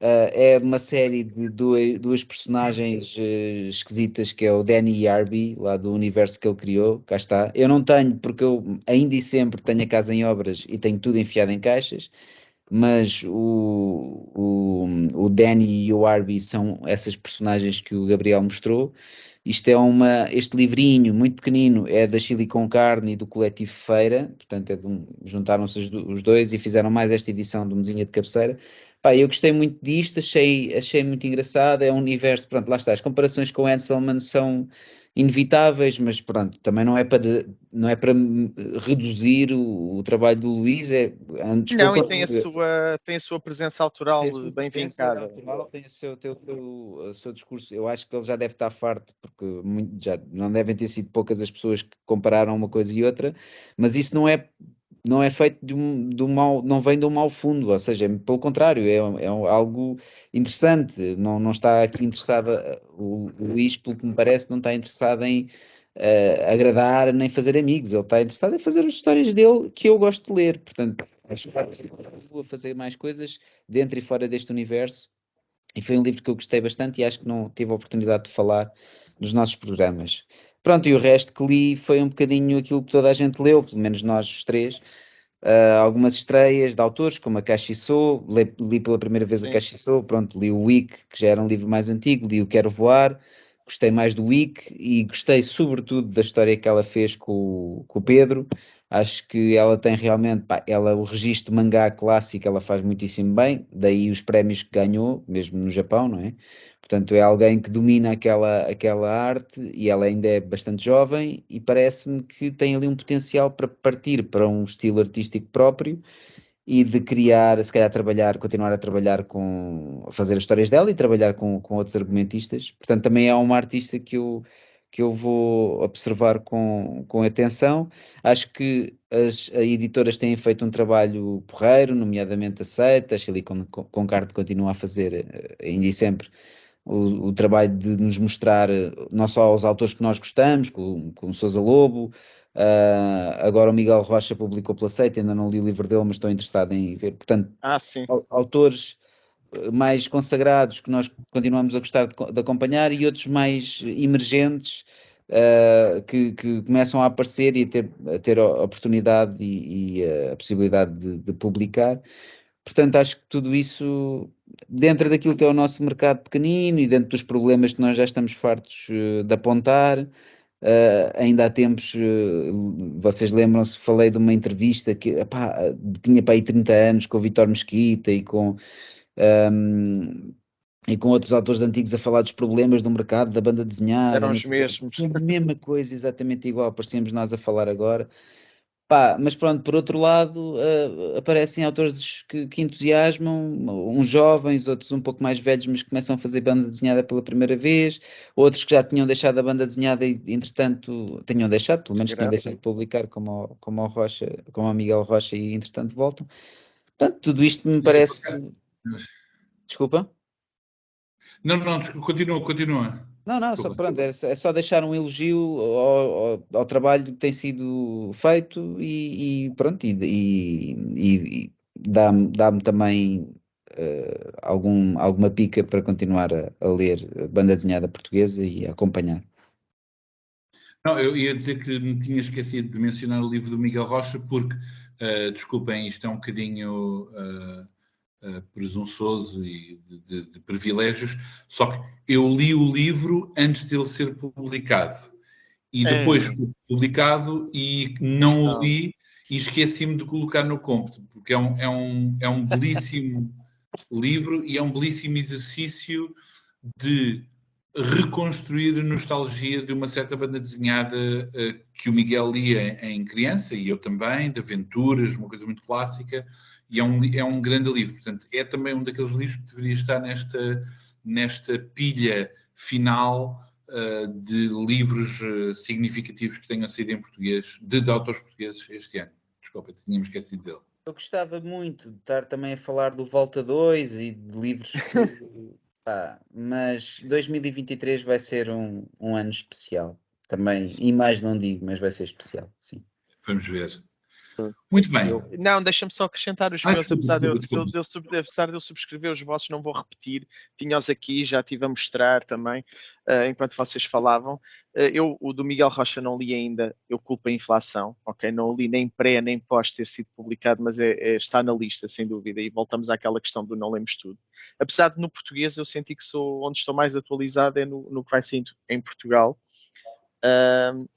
B: Uh, é uma série de duas, duas personagens uh, esquisitas que é o Danny e Arby, lá do universo que ele criou, cá está. Eu não tenho, porque eu ainda e sempre tenho a casa em obras e tenho tudo enfiado em caixas, mas o, o, o Danny e o Arby são essas personagens que o Gabriel mostrou. Isto é uma, este livrinho muito pequenino é da Chili com Carne e do coletivo Feira, portanto é um, juntaram-se os dois e fizeram mais esta edição do Mesinha de Cabeceira Pá, eu gostei muito disto, achei, achei muito engraçado. É um universo, pronto, lá está. As comparações com Anselman são inevitáveis, mas pronto, também não é para, não é para reduzir o, o trabalho do Luís. É,
C: não, e tem a, sua, tem a sua presença autoral bem vincada. Autoral,
B: tem o seu, o, o seu discurso. Eu acho que ele já deve estar farto, porque muito, já não devem ter sido poucas as pessoas que compararam uma coisa e outra, mas isso não é não é feito de um, de um mal, não vem de um mau fundo, ou seja, pelo contrário, é, é algo interessante, não, não está aqui interessada, o, o Luís, pelo que me parece, não está interessado em uh, agradar nem fazer amigos, ele está interessado em fazer as histórias dele que eu gosto de ler, portanto, acho que a fazer mais coisas dentro e fora deste universo, e foi um livro que eu gostei bastante e acho que não tive a oportunidade de falar nos nossos programas. Pronto, e o resto que li foi um bocadinho aquilo que toda a gente leu, pelo menos nós os três. Uh, algumas estreias de autores, como a Cachiçou, li, li pela primeira vez Sim. a Cachiçou, pronto, li o Wick, que já era um livro mais antigo, li o Quero Voar, gostei mais do Wick e gostei sobretudo da história que ela fez com, com o Pedro. Acho que ela tem realmente, pá, ela, o registro mangá clássico, ela faz muitíssimo bem, daí os prémios que ganhou, mesmo no Japão, não é? Portanto, é alguém que domina aquela, aquela arte e ela ainda é bastante jovem e parece-me que tem ali um potencial para partir para um estilo artístico próprio e de criar, se calhar trabalhar, continuar a trabalhar com, fazer as histórias dela e trabalhar com, com outros argumentistas. Portanto, também é uma artista que eu, que eu vou observar com, com atenção. Acho que as, as editoras têm feito um trabalho porreiro, nomeadamente aceita, a Silicon Concard continua a fazer, eh, ainda e sempre, o, o, trabalho de nos mostrar não só os autores que nós gostamos, como, como Sousa Lobo, Uh, agora o Miguel Rocha publicou pela Seita, ainda não li o livro dele, mas estou interessado em ver. Portanto,
C: ah,
B: autores eh, mais consagrados que nós continuamos a gostar de, de acompanhar e outros mais emergentes uh, que, que, começam a aparecer e a ter, a ter oportunidade e, e a possibilidade de, de, publicar. Portanto, acho que tudo isso, dentro daquilo que é o nosso mercado pequenino e dentro dos problemas que nós já estamos fartos uh, de apontar, Uh, ainda há tempos, uh, vocês lembram-se, falei de uma entrevista que epá, tinha para aí 30 anos com o Vitor Mesquita e com, um, e com outros autores antigos a falar dos problemas do mercado, da banda desenhada.
C: Eram os mesmos.
B: A mesma coisa, exatamente igual, parecíamos nós a falar agora. Pá, mas pronto, por outro lado, uh, aparecem autores que, que, entusiasmam, uns jovens, outros um pouco mais velhos, mas começam a fazer banda desenhada pela primeira vez, outros que já tinham deixado a banda desenhada e, entretanto, tinham deixado, pelo menos tinham deixado de publicar, como o, como o Rocha, como o Miguel Rocha, e entretanto voltam. Portanto, tudo isto me parece. Desculpa?
A: Não, não, continua, continua.
B: Não, não, só, pronto, é, é, só deixar um elogio ao, ao, ao, trabalho que tem sido feito e, e pronto, e, e, e dá-me dá também uh, algum, alguma pica para continuar a, a, ler banda desenhada portuguesa e a acompanhar.
A: Não, eu ia dizer que me tinha esquecido de mencionar o livro do Miguel Rocha, porque, uh, desculpem, isto é um bocadinho. Uh, uh, presunçoso e de, de, de, privilégios, só que eu li o livro antes dele ser publicado. E é. depois é. foi publicado e não o li e esqueci-me de colocar no cômputo, porque é um, é um, é um belíssimo livro e é um belíssimo exercício de reconstruir a nostalgia de uma certa banda desenhada uh, que o Miguel lia em, em criança, e eu também, de aventuras, uma coisa muito clássica, e é um, é um grande livro. Portanto, é também um daqueles livros que deveria estar nesta, nesta pilha final uh, de livros uh, significativos que tenham sido em português, de, de autores portugueses este ano. Desculpa, tínhamos esquecido dele.
B: Eu gostava muito de estar também a falar do Volta 2 e de livros. mas 2023 vai ser um, um ano especial. Também, e mais não digo, mas vai ser especial, sim.
A: Vamos ver. Muito bem.
C: Eu, não, deixa-me só acrescentar os ah, meus, apesar, de eu, de, de, apesar de eu subscrever os vossos, não vou repetir. Tinha-os aqui, já estive a mostrar também, uh, enquanto vocês falavam. Uh, eu, o do Miguel Rocha não li ainda, eu culpo a inflação, ok? Não li nem pré, nem pós ter sido publicado, mas é, é, está na lista, sem dúvida. E voltamos àquela questão do não lemos tudo. Apesar de no português eu senti que sou onde estou mais atualizado é no, no que vai ser em Portugal.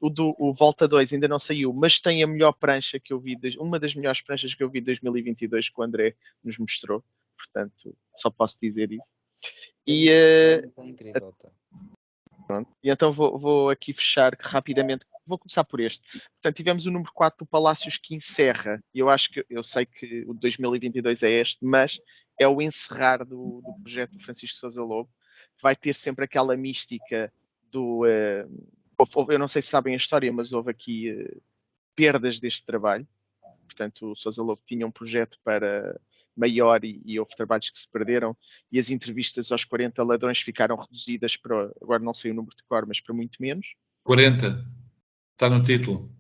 C: O, do, o Volta 2 ainda não saiu, mas tem a melhor prancha que eu vi, uma das melhores pranchas que eu vi de 2022 que o André nos mostrou. Portanto, só posso dizer isso. E, uh, pronto. e então vou, vou, aqui fechar rapidamente. Vou começar por este. Portanto, tivemos o número 4 do Palácios que encerra. E eu acho que eu sei que o de 2022 é este, mas é o encerrar do, do projeto do Francisco Souza Lobo. Vai ter sempre aquela mística do. Uh, eu não sei se sabem a história, mas houve aqui uh, perdas deste trabalho. Portanto, o Sousa Lobo tinha um projeto para maior e, e, houve trabalhos que se perderam e as entrevistas aos 40 ladrões ficaram reduzidas para, agora não sei o número de cor, mas para muito menos.
A: 40, está no título.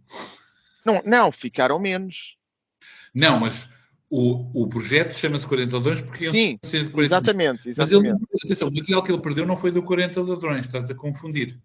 C: Não, não ficaram menos.
A: Não, mas o, o projeto chama-se 40 ladrões porque
C: Sim, 40 exatamente, exatamente.
A: Mas ele, atenção, o material que ele perdeu não foi do 40 ladrões, estás a confundir.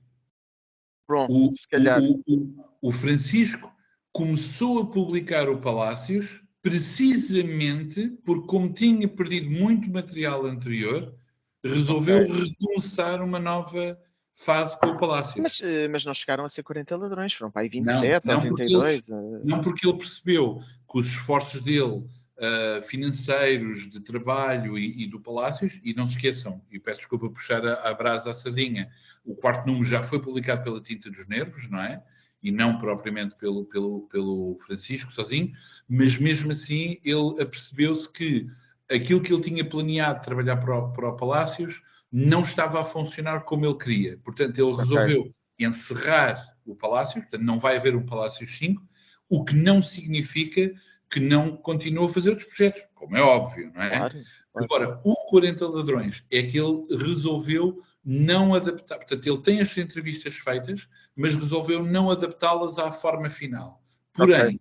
C: Pronto, o, se calhar.
A: O, o, o, Francisco começou a publicar o Palácios precisamente porque, como tinha perdido muito material anterior, resolveu okay. recomeçar uma nova fase com o Palácio.
C: Mas, eh, mas não chegaram a ser 40 ladrões, foram para aí 27 não, não 32.
A: Porque ele, não porque ele percebeu que os esforços dele uh, financeiros, de trabalho e, e, do Palácios, e não se esqueçam, e peço desculpa por puxar a, a brasa à sardinha, o quarto número já foi publicado pela Tinta dos Nervos, não é? E não propriamente pelo, pelo, pelo Francisco sozinho, mas mesmo assim ele apercebeu-se que aquilo que ele tinha planeado trabalhar para o, para o Palácios não estava a funcionar como ele queria. Portanto, ele resolveu okay. encerrar o Palácio, portanto, não vai haver um Palácio 5, o que não significa que não continua a fazer outros projetos, como é óbvio, não é? Claro, claro. Agora, o 40 Ladrões é que ele resolveu não adaptar. Portanto, ele tem as entrevistas feitas, mas resolveu não adaptá-las à forma final. Porém, okay.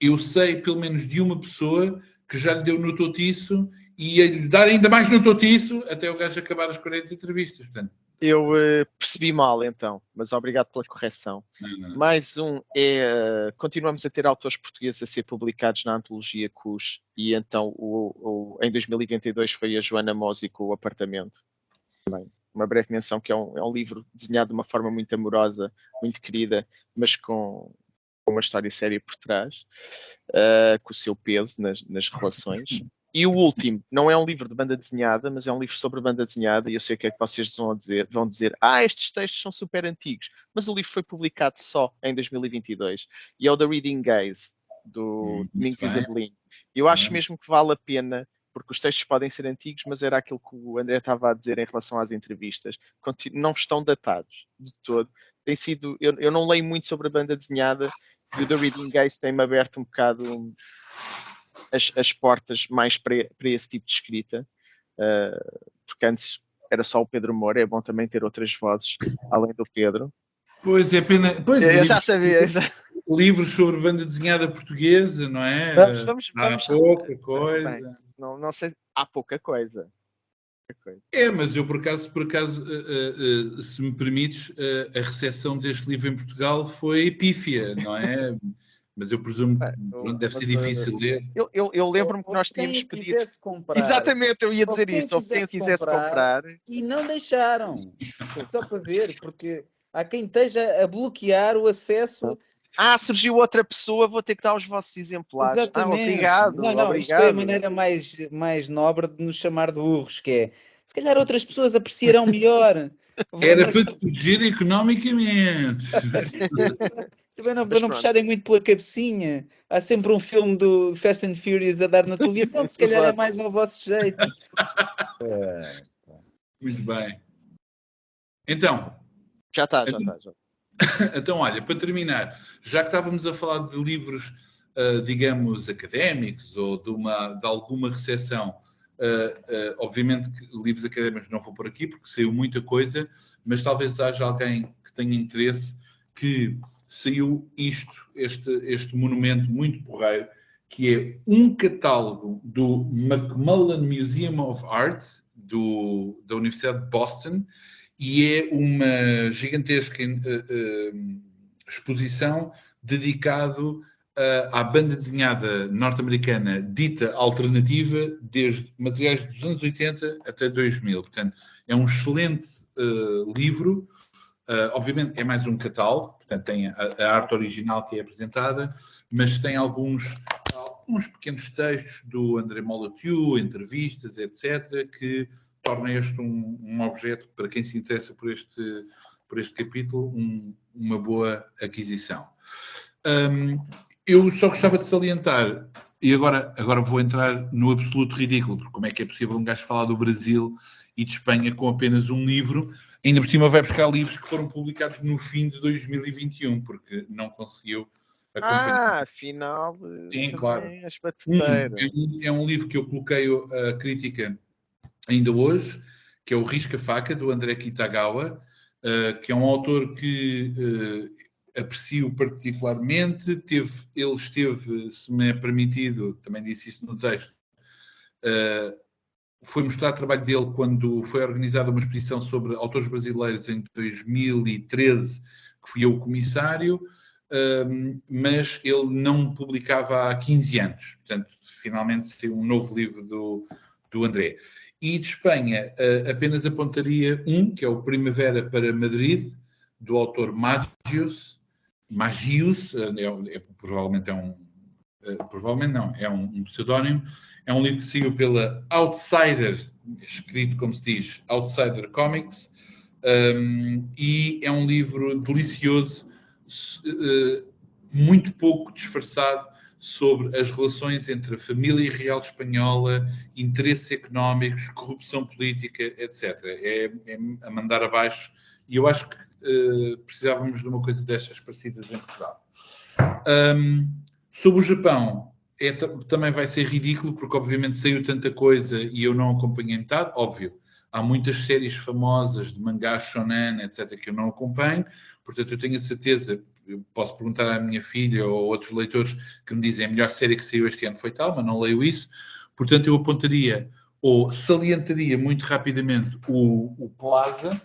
A: eu sei pelo menos de uma pessoa que já lhe deu no totiço e ia lhe dar ainda mais no totiço até o gajo acabar as 40 entrevistas. Portanto,
C: eu uh, percebi mal então, mas obrigado pela correção. Não, não. Mais um é uh, continuamos a ter autores portugueses a ser publicados na antologia CUS e então o, o, em 2022 foi a Joana Mosi com o apartamento. Também. Uma breve menção que é um, é um, livro desenhado de uma forma muito amorosa, muito querida, mas com, com uma história séria por trás, uh, com o seu peso nas, nas relações. E o último, não é um livro de banda desenhada, mas é um livro sobre banda desenhada, e eu sei o que é que vocês vão dizer. Vão dizer, ah, estes textos são super antigos, mas o livro foi publicado só em 2022. E é o The Reading Gaze, do hum, Domingos Isabelin. Eu acho mesmo que vale a pena, porque os textos podem ser antigos, mas era aquilo que o André estava a dizer em relação às entrevistas. Não estão datados de todo. Tem sido, eu, eu não leio muito sobre a banda desenhada, e o The Reading Gaze tem-me aberto um bocado as, as portas mais para, para, esse tipo de escrita, uh, porque antes era só o Pedro Moura, é bom também ter outras vozes além do Pedro.
A: Pois é, pena. Pois,
C: eu já sabia.
A: Livros sobre banda desenhada portuguesa, não é?
C: Vamos, vamos, vamos.
A: Há pouca coisa. Bem,
C: não, não sei, há pouca coisa.
A: É, mas eu por acaso, por acaso, uh, uh, se me permites, uh, a recepção deste livro em Portugal foi pífia, não é? mas eu presumo que pronto, deve ser difícil ler.
C: Eu, eu, eu lembro-me que nós tínhamos pedido. Comprar, Exatamente, eu ia dizer isso. Ou quem quisesse comprar, comprar.
B: E não deixaram. Só para ver, porque há quem esteja a bloquear o acesso.
C: Ah, surgiu outra pessoa, vou ter que dar os vossos exemplares. Ah, Exatamente. Ah, obrigado.
B: Não, não,
C: obrigado.
B: isto é a maneira mais, mais nobre de nos chamar de burros, que é se calhar outras pessoas apreciarão melhor.
A: Era para te proteger economicamente.
B: Também não, para não puxarem muito pela cabecinha. Há sempre um filme do Fast and Furious a dar na televisão, se calhar é mais ao vosso jeito.
A: É. Muito bem. Então.
C: Já está, já está.
A: Então, então, olha, para terminar, já que estávamos a falar de livros, uh, digamos, académicos ou de, uma, de alguma recepção, uh, uh, obviamente que livros académicos não vou por aqui porque saiu muita coisa, mas talvez haja alguém que tenha interesse que saiu isto, este, este monumento muito porreiro, que é um catálogo do Macmillan Museum of Art, do, da Universidade de Boston, e é uma gigantesca uh, uh, exposição dedicado uh, à banda desenhada norte-americana dita alternativa desde materiais dos anos 80 até 2000. Portanto, é um excelente livro obviamente é mais um catálogo, portanto tem a, a, arte original que é apresentada, mas tem alguns, alguns pequenos textos do André Molatiu, entrevistas, etc., que tornam este um, um, objeto, para quem se interessa por este, por este capítulo, um, uma boa aquisição. Um, eu só gostava de salientar, e agora, agora vou entrar no absoluto ridículo, porque como é que é possível um gajo falar do Brasil e de Espanha com apenas um livro Ainda por cima vai buscar livros que foram publicados no fim de 2021, porque não conseguiu
C: acompanhar. Ah, afinal.
A: Sim, claro. Um, é, um, é um livro que eu coloquei a crítica ainda hoje, que é o Risca Faca, do André Kitagawa, uh, que é um autor que uh, aprecio particularmente. Teve, ele esteve, se me é permitido, também disse isso no texto, uh, foi mostrar o trabalho dele quando foi organizada uma exposição sobre autores brasileiros em 2013, que fui eu o comissário, mas ele não publicava há 15 anos. Portanto, finalmente saiu um novo livro do, do André. E de Espanha, apenas apontaria um, que é o Primavera para Madrid, do autor Magius. Magius, é, é, provavelmente é um. Uh, provavelmente não, é um, um pseudónimo é um livro que saiu pela Outsider, escrito como se diz, Outsider Comics, um, e é um livro delicioso, uh, muito pouco disfarçado sobre as relações entre a família real espanhola, interesses económicos, corrupção política, etc. É, é a mandar abaixo, e eu acho que uh, precisávamos de uma coisa destas parecidas em Portugal. Um, sobre o Japão, é, também vai ser ridículo, porque obviamente saiu tanta coisa e eu não acompanhei metade, óbvio. há muitas séries famosas de mangá shonen, etc., que eu não acompanho, portanto eu tenho a certeza, posso perguntar à minha filha ou outros leitores que me dizem a melhor série que saiu este ano foi tal, mas não leio isso, portanto eu apontaria ou salientaria muito rapidamente o, o Plaza,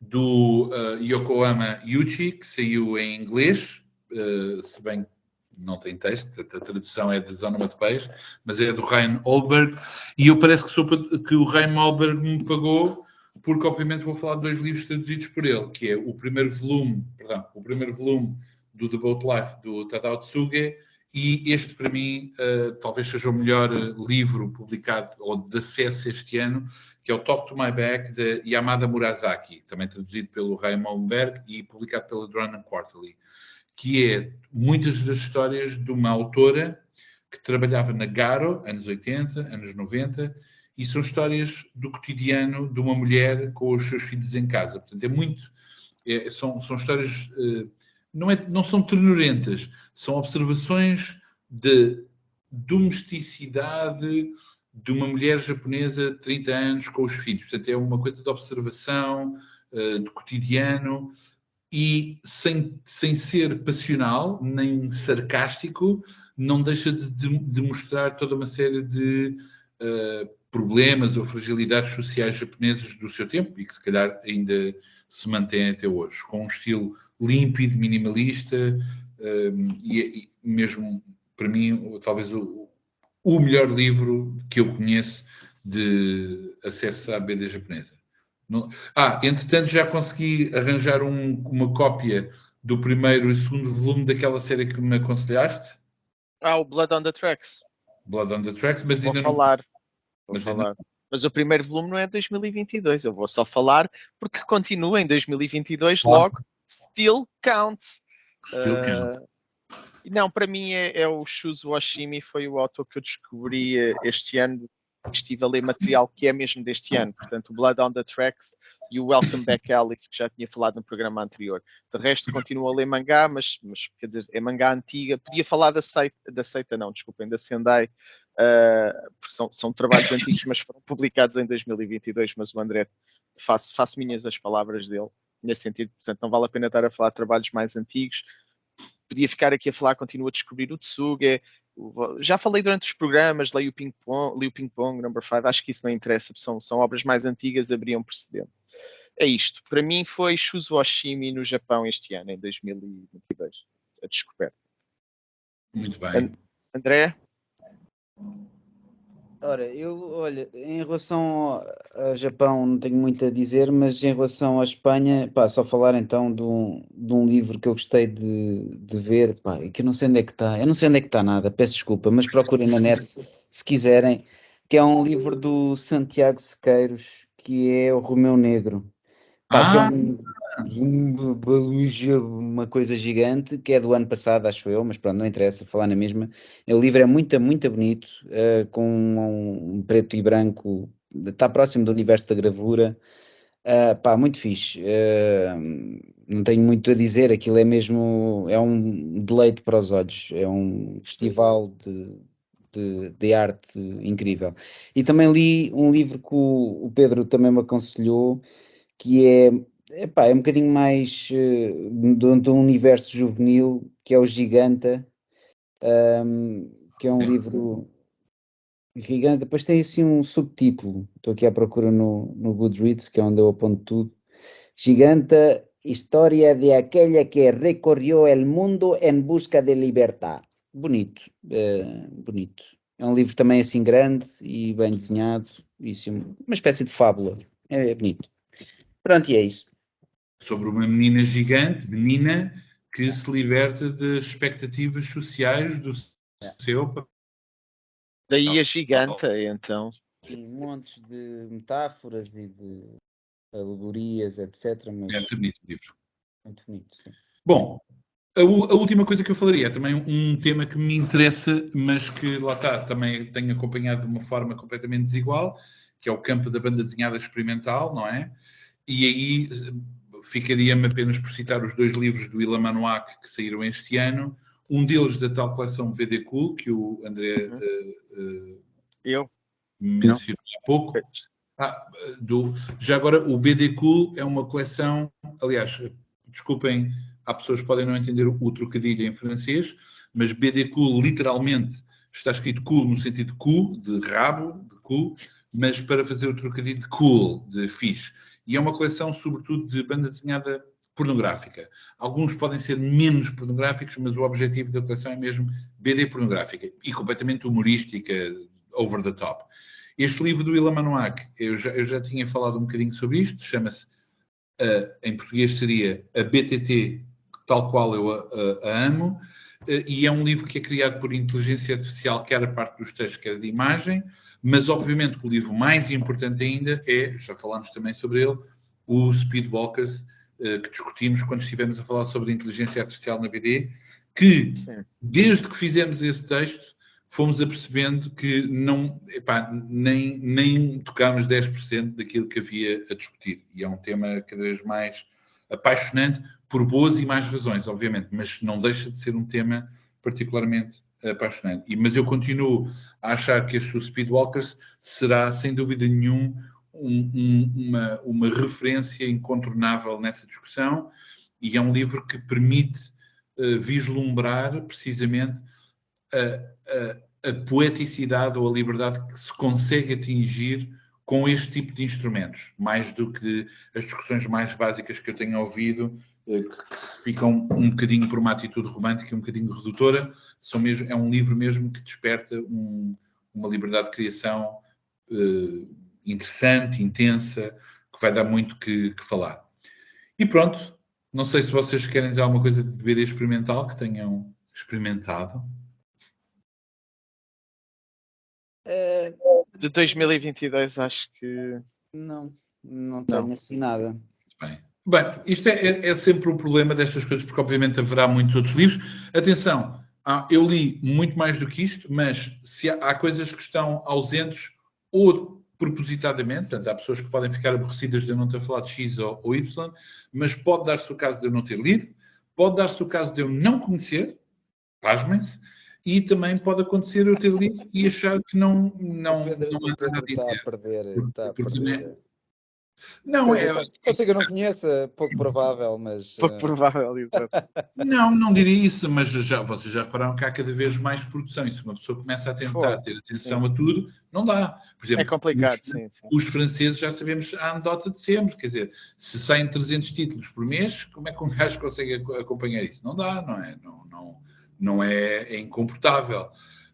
A: do uh, Yokohama Yuchi, que saiu em inglês, uh, se bem que não tem texto, a tradução é de onomatopeias, mas é do Ryan Olberg, e eu parece que, sou, que o Ryan Olberg me pagou, porque obviamente vou falar de dois livros traduzidos por ele, que é o primeiro volume, perdão, o primeiro volume do The Boat Life do Tadao Tsuge, e este para mim uh, talvez seja o melhor livro publicado ou de acesso este ano, que é o Talk to My Back de Yamada Murasaki, também traduzido pelo Ryan Olberg e publicado pela Drone Quarterly que é muitas das histórias de uma autora que trabalhava na Garo, anos 80, anos 90, e são histórias do cotidiano de uma mulher com os seus filhos em casa. Portanto, é muito. É, são, são histórias. Eh, não, é, não são ternurentas, são observações de domesticidade de uma mulher japonesa de 30 anos com os filhos. Portanto, é uma coisa de observação, uh, de cotidiano, e sem, sem ser passional nem sarcástico, não deixa de, de, de mostrar toda uma série de uh, problemas ou fragilidades sociais japonesas do seu tempo e que se calhar ainda se mantém até hoje, com um estilo límpido, minimalista uh, e, e, mesmo para mim talvez o, o melhor livro que eu conheço de acesso à BD japonesa. Ah, entretanto já consegui arranjar um, uma cópia do primeiro e segundo volume daquela série que me aconselhaste.
C: Ah, o Blood on the Tracks.
A: Blood on the Tracks, mas
C: vou
A: ainda
C: falar. não... Vou mas falar. Ainda... Mas o primeiro volume não é 2022, eu vou só falar porque continua em 2022, claro. logo Still Counts.
A: Still uh... Counts.
C: Não, para mim é, é o Shuzo Oshimi, foi o autor que eu descobri eh, este ano estive a ler material que é mesmo deste ano, portanto, o Blood on the Tracks e o Welcome Back Alice, que já tinha falado no programa anterior. De resto, continuo a ler mangá, mas, mas quer dizer, é mangá antiga. Podia falar da Seita, da Seita não, desculpem, da Sendai, uh, porque são, são trabalhos antigos, mas foram publicados em 2022, mas o André, faço, faço minhas as palavras dele, nesse sentido, portanto, não vale a pena estar a falar de trabalhos mais antigos. Podia ficar aqui a falar, continuo a descobrir o Tsuge, já falei durante os programas, leio o Ping Pong, li o Ping Pong Number 5, acho que isso não interessa, são, são obras mais antigas, abriam precedente. É isto. Para mim foi Shuzo Oshimi no Japão este ano, em 2022, a descoberta.
A: Muito bem.
C: André?
B: Ora, eu, olha, em relação ao Japão não tenho muito a dizer, mas em relação à Espanha, pá, só falar então de um, de um livro que eu gostei de, de ver, pá, que eu não sei onde é que está, eu não sei onde é que está nada, peço desculpa, mas procurem na net se quiserem, que é um livro do Santiago Sequeiros, que é o Romeu Negro. Pá, ah. é um, um, uma coisa gigante, que é do ano passado, acho eu, mas pronto, não interessa falar na mesma. O livro é muito, muito bonito, uh, com um, um, preto e branco, está próximo do universo da gravura. Uh, pá, muito fixe. Uh, não tenho muito a dizer, aquilo é mesmo, é um deleite para os olhos, é um festival de, de, de, arte incrível. E também li um livro que o, o Pedro também me aconselhou, que é, epá, é um bocadinho mais uh, de, de, um universo juvenil, que é o Giganta, um, que é um livro gigante. Depois tem assim um subtítulo, estou aqui à procura no, no Goodreads, que é onde eu aponto tudo. Giganta, história de aquela que recorrió el mundo en busca de libertad. Bonito, uh, bonito. É um livro também assim grande e bem desenhado, isso, uma espécie de fábula. É, é bonito. Pronto, e é isso.
A: Sobre uma menina gigante, menina, que se liberta das expectativas sociais do é. seu
C: Daí a giganta, então.
B: Sim, montes de metáforas e de alegorias, etc.
A: Mas... É muito bonito o livro.
B: Muito bonito, sim.
A: Bom, a, a, última coisa que eu falaria é também um tema que me interessa, mas que lá está, também tenho acompanhado de uma forma completamente desigual, que é o campo da banda desenhada experimental, não é? E aí ficaria-me apenas por citar os dois livros do Ilan Manuak que saíram este ano, um deles da tal coleção BD Cool, que o André uhum. uh,
C: Eu?
A: mencionou há pouco. Ah, do, já agora, o BD Cool é uma coleção, aliás, desculpem, há pessoas que podem não entender o trocadilho em francês, mas BD Cool literalmente está escrito cool no sentido cool, de rabo, de cool, mas para fazer o trocadilho de cool, de fixe. E é uma coleção, sobretudo, de banda desenhada pornográfica. Alguns podem ser menos pornográficos, mas o objetivo da coleção é mesmo BD pornográfica e completamente humorística, over the top. Este livro do Ilan Manuak, eu já, eu já tinha falado um bocadinho sobre isto, chama-se, uh, em português seria a BTT, tal qual eu a, a, a amo, e é um livro que é criado por inteligência artificial, quer a parte dos textos, quer de imagem, mas obviamente que o livro mais importante ainda é, já falámos também sobre ele, o Speedwalkers, eh, que discutimos quando estivemos a falar sobre a inteligência artificial na BD, que Sim. desde que fizemos esse texto fomos apercebendo que não, epá, nem, nem tocámos 10% daquilo que havia a discutir. E é um tema cada vez mais apaixonante por boas e mais razões, obviamente, mas não deixa de ser um tema particularmente apaixonante. E, mas eu continuo a achar que este Speedwalkers será, sem dúvida nenhum, um, um, uma, uma referência incontornável nessa discussão e é um livro que permite uh, vislumbrar precisamente a, a, a, poeticidade ou a liberdade que se consegue atingir com este tipo de instrumentos, mais do que as discussões mais básicas que eu tenho ouvido, uh, que ficam um bocadinho por uma atitude romântica, um bocadinho redutora, são mesmo, é um livro mesmo que desperta um, uma liberdade de criação uh, interessante, intensa, que vai dar muito que, que, falar. E pronto, não sei se vocês querem dizer alguma coisa de BD experimental que tenham experimentado.
C: De 2022 acho que
B: não, não tenho não. assim nada.
A: Bem, Bem isto é, é, é, sempre o problema destas coisas, porque obviamente haverá muitos outros livros. Atenção, eu li muito mais do que isto, mas se há, há coisas que estão ausentes ou propositadamente, portanto, há pessoas que podem ficar aborrecidas de eu não ter falado X ou, ou Y, mas pode dar-se o caso de eu não ter lido, pode dar-se o caso de eu não conhecer, pasmem-se, e também pode acontecer eu ter lido e achar que não, não, não há nada a dizer. Está a perder, está a perder.
B: Não, é. Pode ser que eu não conheça, pouco provável, mas.
C: Pouco uh... provável,
A: Não, não diria isso, mas já, vocês já repararam que há cada vez mais produção. E se uma pessoa começa a tentar ter atenção sim. a tudo, não dá.
C: Por exemplo, é complicado,
A: os,
C: sim, sim.
A: Os franceses já sabemos a anedota de sempre, quer dizer, se saem 300 títulos por mês, como é que um gajo consegue acompanhar isso? Não dá, não é? Não, não, não é, é incomportável.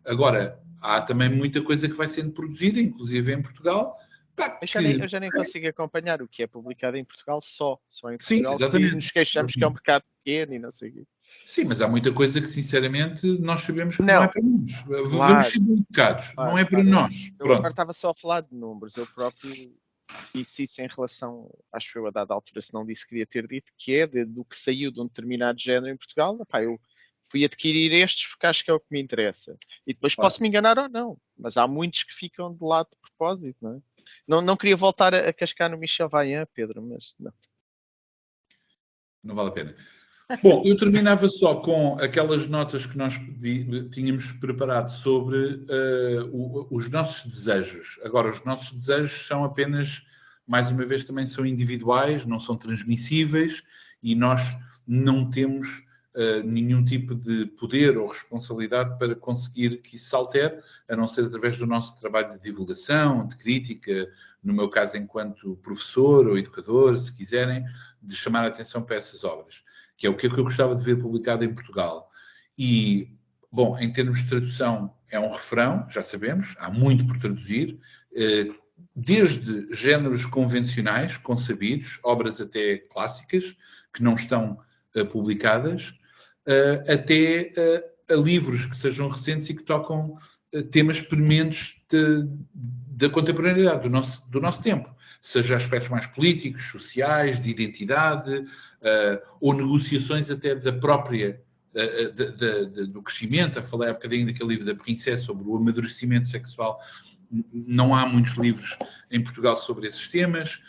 A: Agora, há também muita coisa que vai sendo produzida, inclusive em Portugal
C: Pá, eu, já nem, eu já nem consigo acompanhar o que é publicado em Portugal só. Só em Portugal. Sim, exatamente. nos queixamos que é um mercado pequeno e não sei o quê.
A: Sim, mas há muita coisa que, sinceramente, nós sabemos que não, não é para nós. Claro, Vamos ser educados, claro, não é para claro. nós.
C: Eu agora estava só a falar de números. Eu próprio disse isso em relação, acho eu, a dada altura, se não disse, queria ter dito, que é de, do que saiu de um determinado género em Portugal. Epá, eu fui adquirir estes porque acho que é o que me interessa. E depois posso me enganar ou não, mas há muitos que ficam de lado de propósito, não é? Não, não queria voltar a, a cascar no Michel Vaillant, Pedro, mas não.
A: Não vale a pena. Bom, eu terminava só com aquelas notas que nós tínhamos preparado sobre uh, o, os nossos desejos. Agora, os nossos desejos são apenas, mais uma vez, também são individuais, não são transmissíveis e nós não temos nenhum tipo de poder ou responsabilidade para conseguir que isso se altere, a não ser através do nosso trabalho de divulgação, de crítica, no meu caso, enquanto professor ou educador, se quiserem, de chamar a atenção para essas obras, que é o que eu gostava de ver publicado em Portugal. E, bom, em termos de tradução, é um refrão, já sabemos, há muito por traduzir, uh, desde géneros convencionais, concebidos, obras até clássicas, que não estão uh, publicadas, uh, até uh, a livros que sejam recentes e que tocam uh, temas prementes da contemporaneidade, do nosso, do nosso tempo. Seja aspectos mais políticos, sociais, de identidade, ou negociações até da própria do crescimento. Eu falei há bocadinho daquele livro da Princesa sobre o amadurecimento sexual. Não há muitos livros em Portugal sobre esses temas.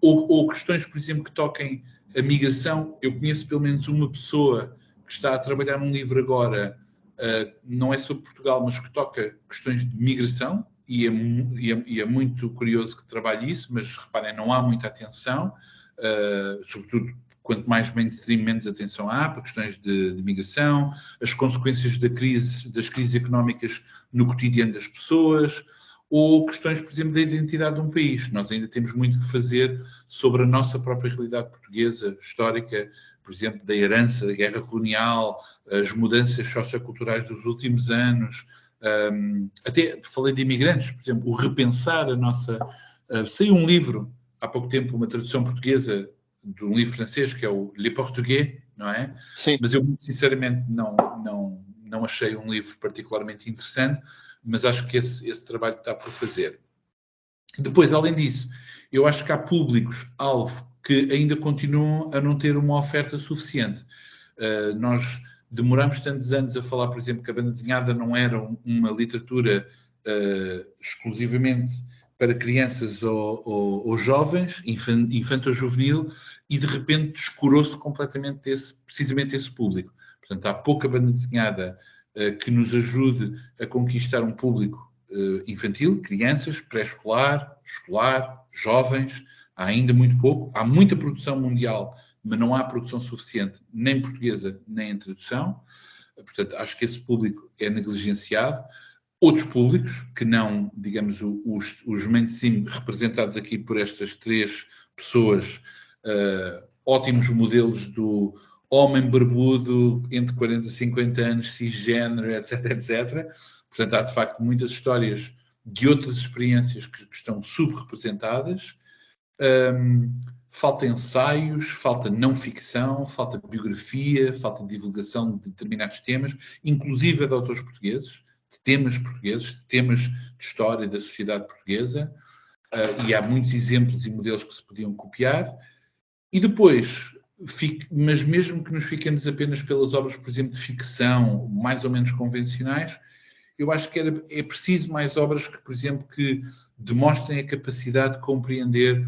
A: Ou, ou, questões, por exemplo, que toquem a migração. Eu conheço pelo menos uma pessoa que está a trabalhar num livro agora, uh, não é sobre Portugal, mas que toca questões de migração e, é, e, é, e, é, muito curioso que trabalhe isso, mas reparem, não há muita atenção, uh, sobretudo quanto mais mainstream, menos atenção há para questões de, de, migração, as consequências da crise, das crises económicas no cotidiano das pessoas, ou questões, por exemplo, da identidade de um país. Nós ainda temos muito que fazer sobre a nossa própria realidade portuguesa, histórica, por exemplo, da herança da guerra colonial, as mudanças socioculturais dos últimos anos, um, até falei de imigrantes, por exemplo, o repensar a nossa. Uh, saiu um livro há pouco tempo, uma tradução portuguesa de um livro francês que é o Le Portugais, não é?
C: Sim.
A: Mas eu, sinceramente, não, não, não achei um livro particularmente interessante, mas acho que esse, esse trabalho está por fazer. Depois, além disso, eu acho que há públicos-alvo que ainda continuam a não ter uma oferta suficiente. Uh, nós demoramos tantos anos a falar, por exemplo, que a banda desenhada não era uma literatura uh, exclusivamente para crianças ou, ou, ou jovens, infanto-juvenil, e de repente descurou-se completamente esse, precisamente esse público. Portanto, há pouca banda desenhada uh, que nos ajude a conquistar um público infantil, crianças, pré-escolar, escolar, jovens, há ainda muito pouco. Há muita produção mundial mas não há produção suficiente, nem portuguesa, nem em tradução. Portanto, acho que esse público é negligenciado. Outros públicos, que não, digamos, os, os mainstream representados aqui por estas três pessoas, uh, ótimos modelos do homem barbudo entre 40 e 50 anos, cisgênero, etc, etc. Portanto, há de facto muitas histórias de outras experiências que, que estão subrepresentadas. Um, falta ensaios, falta não ficção, falta biografia, falta divulgação de determinados temas, inclusive de autores portugueses, de temas portugueses, de temas de história da sociedade portuguesa, uh, e há muitos exemplos e modelos que se podiam copiar. E depois, fique, mas mesmo que nos fiquemos apenas pelas obras, por exemplo, de ficção, mais ou menos convencionais, eu acho que era, é preciso mais obras que, por exemplo, que demonstrem a capacidade de compreender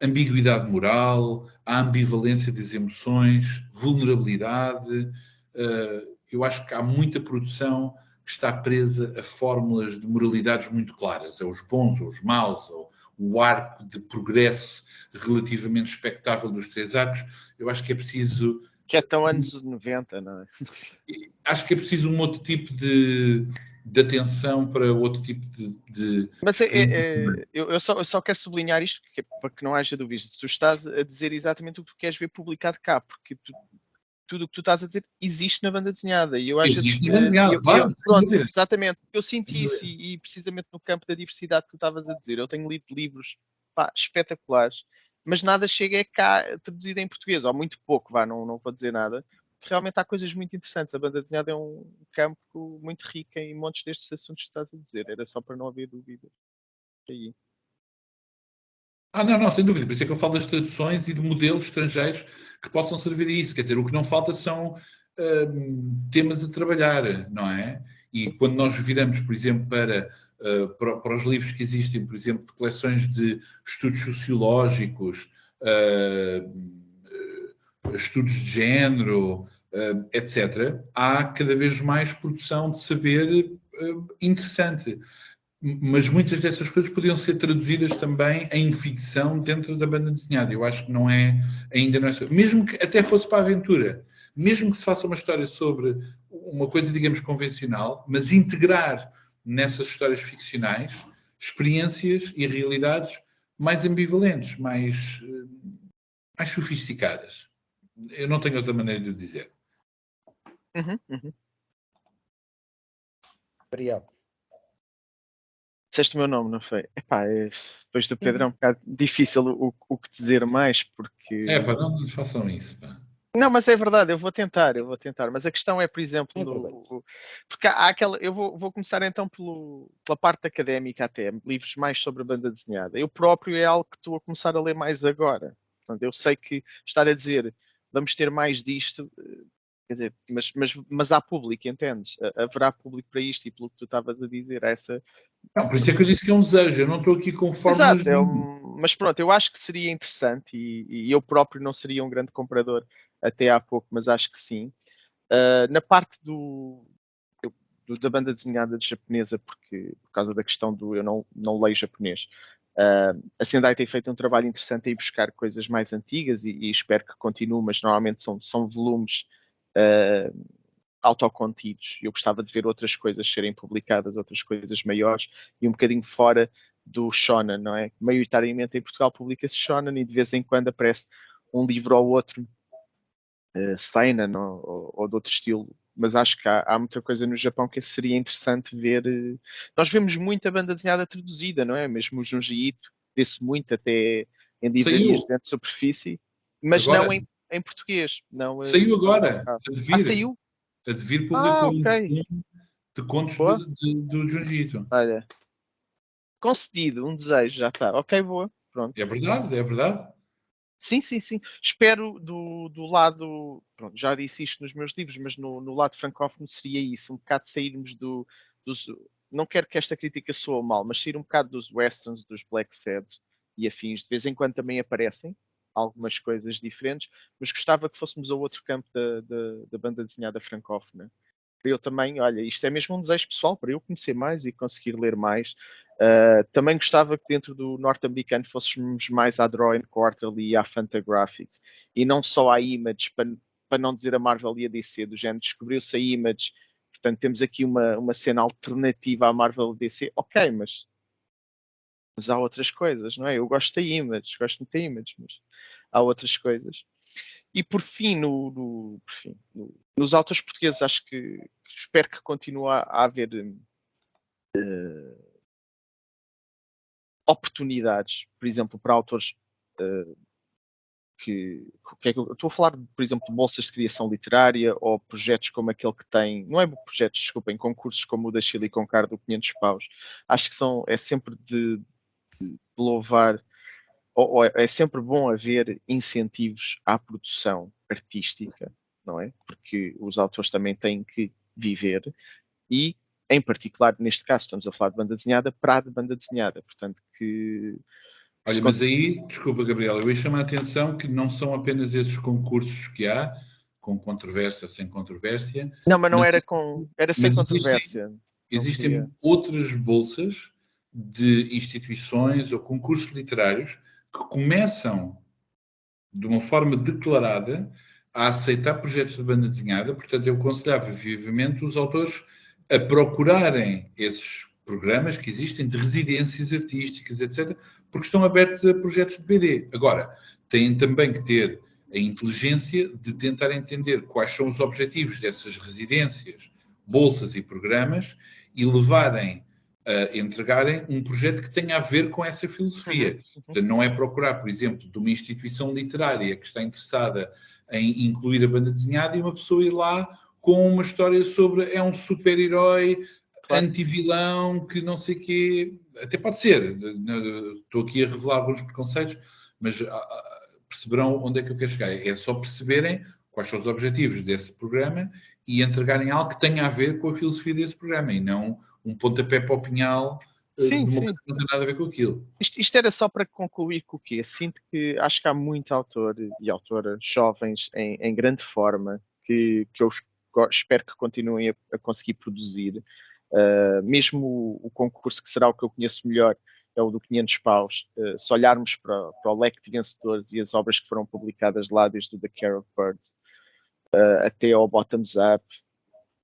A: ambiguidade moral, a ambivalência das emoções, vulnerabilidade. Eh, eu acho que há muita produção que está presa a fórmulas de moralidades muito claras, é os bons ou os maus, ou o arco de progresso relativamente expectável dos três arcos. Eu acho que é preciso.
C: Que é tão anos 90, não é?
A: Acho que é preciso um outro tipo de, de atenção para outro tipo de. de...
C: Mas é, é, é, eu, só, eu, só, quero sublinhar isto que, é para que não haja dúvidas. Tu estás a dizer exatamente o que tu queres ver publicado cá, porque tu, tudo o que tu estás a dizer existe na banda desenhada. E eu acho
A: existe na banda desenhada, claro.
C: Pronto, exatamente. Eu senti isso e, e, precisamente no campo da diversidade que tu estavas a dizer. Eu tenho lido livros pá, espetaculares, mas nada chega cá traduzido em português, ou muito pouco, vá, não, não vou dizer nada realmente há coisas muito interessantes. A banda desenhada é um campo muito rico em montes destes assuntos que estás a dizer. Era só para não haver dúvidas. Aí.
A: Ah, não, não, sem dúvida. Por isso é que eu falo das traduções e de modelos estrangeiros que possam servir a isso. Quer dizer, o que não falta são uh, temas a trabalhar, não é? E quando nós viramos, por exemplo, para, uh, para, para, os livros que existem, por exemplo, de coleções de estudos sociológicos, uh, estudos de género, etc., há cada vez mais produção de saber uh, interessante. Mas muitas dessas coisas podiam ser traduzidas também em ficção dentro da banda desenhada. Eu acho que não é, ainda não é. Mesmo que até fosse para a aventura, mesmo que se faça uma história sobre uma coisa, digamos, convencional, mas integrar nessas histórias ficcionais experiências e realidades mais ambivalentes, mais, eh, mais sofisticadas. Eu não tenho outra maneira de o dizer.
C: Uhum, uhum.
B: Gabriel.
C: Disseste o meu nome, não foi? Epá, é, depois do Pedro é um bocado difícil o, o que dizer mais, porque.
A: É, pá, não nos façam isso, pá.
C: Não, mas é verdade, eu vou tentar, eu vou tentar. Mas a questão é, por exemplo, no, porque há aquela. Eu vou, vou começar então pelo, pela parte académica até, livros mais sobre a banda desenhada. Eu próprio é algo que estou a começar a ler mais agora. Portanto, eu sei que estar a dizer vamos ter mais disto, eh, quer dizer, mas, mas, mas há público, entendes? Haverá público para isto e pelo que tu estavas a dizer, essa.
A: Não, por isso é que eu disse que é um desejo, eu não estou aqui fórmulas.
C: Exato, é um... mas pronto, eu acho que seria interessante e, e, eu próprio não seria um grande comprador até há pouco, mas acho que sim. Uh, na parte do, da banda desenhada de japonesa, porque por causa da questão do eu não, não leio japonês. Uh, a Sendai tem feito um trabalho interessante em buscar coisas mais antigas e, e espero que continue, mas normalmente são, são volumes uh, autocontidos. Eu gostava de ver outras coisas serem publicadas, outras coisas maiores e um bocadinho fora do shonen, não é? Maioritariamente em Portugal publica-se shonen e de vez em quando aparece um livro ou outro uh, seinen ou, ou, de outro estilo mas acho que há, há, muita coisa no Japão que seria interessante ver. Eh, nós vemos muita banda desenhada traduzida, não é? Mesmo o Junji Ito vê-se muito até em livrarias dentro de superfície, mas agora. não em, em, português. Não,
A: eh, saiu agora, a devir. Ah, saiu? A devir publicou ah, okay. um de contos do, do Ito.
C: Olha, concedido, um desejo, já está. Ok, boa. Pronto.
A: É verdade, é verdade.
C: Sim, sim, sim. Espero do, do lado, pronto, já disse isto nos meus livros, mas no, no lado francófono seria isso, um bocado sairmos do, dos. Não quero que esta crítica soe mal, mas sair um bocado dos westerns, dos Black Sad e afins. De vez em quando também aparecem algumas coisas diferentes, mas gostava que fôssemos ao outro campo da, da, da banda desenhada francófona. Eu também, olha, isto é mesmo um desejo pessoal, para eu conhecer mais e conseguir ler mais. Uh, também gostava que dentro do norte-americano fôssemos mais à Drawing Quarterly e à Fantagraphics e não só à Image, para, para não dizer a Marvel e a DC, do género descobriu-se a Image, portanto temos aqui uma, uma cena alternativa à Marvel e DC, ok, mas, mas há outras coisas, não é? Eu gosto da Image, gosto muito da Image, mas há outras coisas. E por fim, no, no por fim no, nos autores portugueses, acho que espero que continue a, haver. Uh, oportunidades, por exemplo, para autores uh, que, que, é que eu estou a falar, por exemplo, de bolsas de criação literária ou projetos como aquele que tem, não é projetos, desculpem, concursos como o da Chile com Cardo 500 paus. Acho que são, é sempre de, de louvar, ou, ou, é sempre bom haver incentivos à produção artística, não é? Porque os autores também têm que viver e em particular, neste caso, estamos a falar de banda desenhada para a de banda desenhada. Portanto, que.
A: Olha, mas aí, desculpa, Gabriel, eu ia chamar a atenção que não são apenas esses concursos que há, com controvérsia ou sem controvérsia.
C: Não, mas não era com. Era sem controvérsia.
A: Existem, existem outras bolsas de instituições ou concursos literários que começam de uma forma declarada a aceitar projetos de banda desenhada, portanto, eu aconselhava vivamente os autores a procurarem esses programas que existem de residências artísticas, etc., porque estão abertos a projetos de BD. Agora, têm também que ter a inteligência de tentar entender quais são os objetivos dessas residências, bolsas e programas e levarem entregarem um projeto que tenha a ver com essa filosofia. Uhum. uhum. Portanto, não é procurar, por exemplo, de uma instituição literária que está interessada em incluir a banda desenhada e uma pessoa ir lá com uma história sobre é um super-herói claro. anti-vilão que não sei quê. Até pode ser. Estou aqui a revelar alguns preconceitos, mas ah, ah, perceberão onde é que eu quero chegar. É só perceberem quais são os objetivos desse programa e entregarem algo que tenha a ver com a filosofia desse programa e não um pontapé para o pinhal eh, sim, sim. não tem nada a ver com aquilo.
C: Isto, isto, era só para concluir com o quê? Sinto que acho que há muito autor e autora jovens em, em grande forma que, que eu espero que continuem a, a conseguir produzir. Uh, mesmo o, o, concurso que será o que eu conheço melhor é o do 500 paus. Uh, se olharmos para, para, o leque de vencedores e as obras que foram publicadas lá, desde o The Care of Birds uh, até ao Bottoms Up,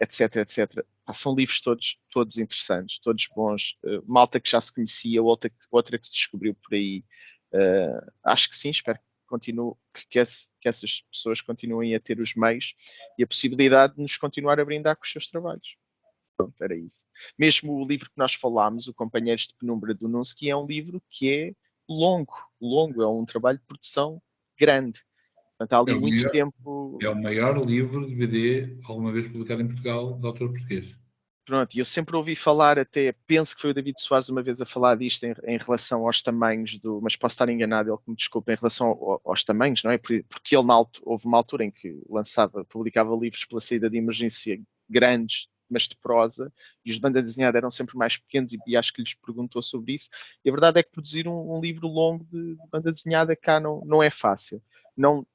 C: etc, etc. Ah, são livros todos, todos interessantes, todos bons. malta que já se conhecia, outra, outra que se descobriu por aí. acho que sim, espero que continuo, que, esse, que, essas pessoas continuem a ter os meios e a possibilidade de nos continuar a brindar com os seus trabalhos. Pronto, era isso. Mesmo o livro que nós falámos, o Companheiros de Penumbra do Nunsky, é um livro que é longo, longo, é um trabalho de produção grande. Portanto, há ali é muito maior, tempo.
A: É o maior livro de BD alguma vez publicado em Portugal de autor português.
C: Pronto, eu sempre ouvi falar, até penso que foi o David Soares uma vez a falar disto em, em relação aos tamanhos do. Mas posso estar enganado, ele que me desculpa, em relação ao, aos tamanhos, não é? Porque ele, na altura, houve uma altura em que lançava, publicava livros pela saída de emergência grandes, mas de prosa, e os de banda desenhada eram sempre mais pequenos, e, e, acho que lhes perguntou sobre isso. E a verdade é que produzir um, um livro longo de, de, banda desenhada cá não, não é fácil. Não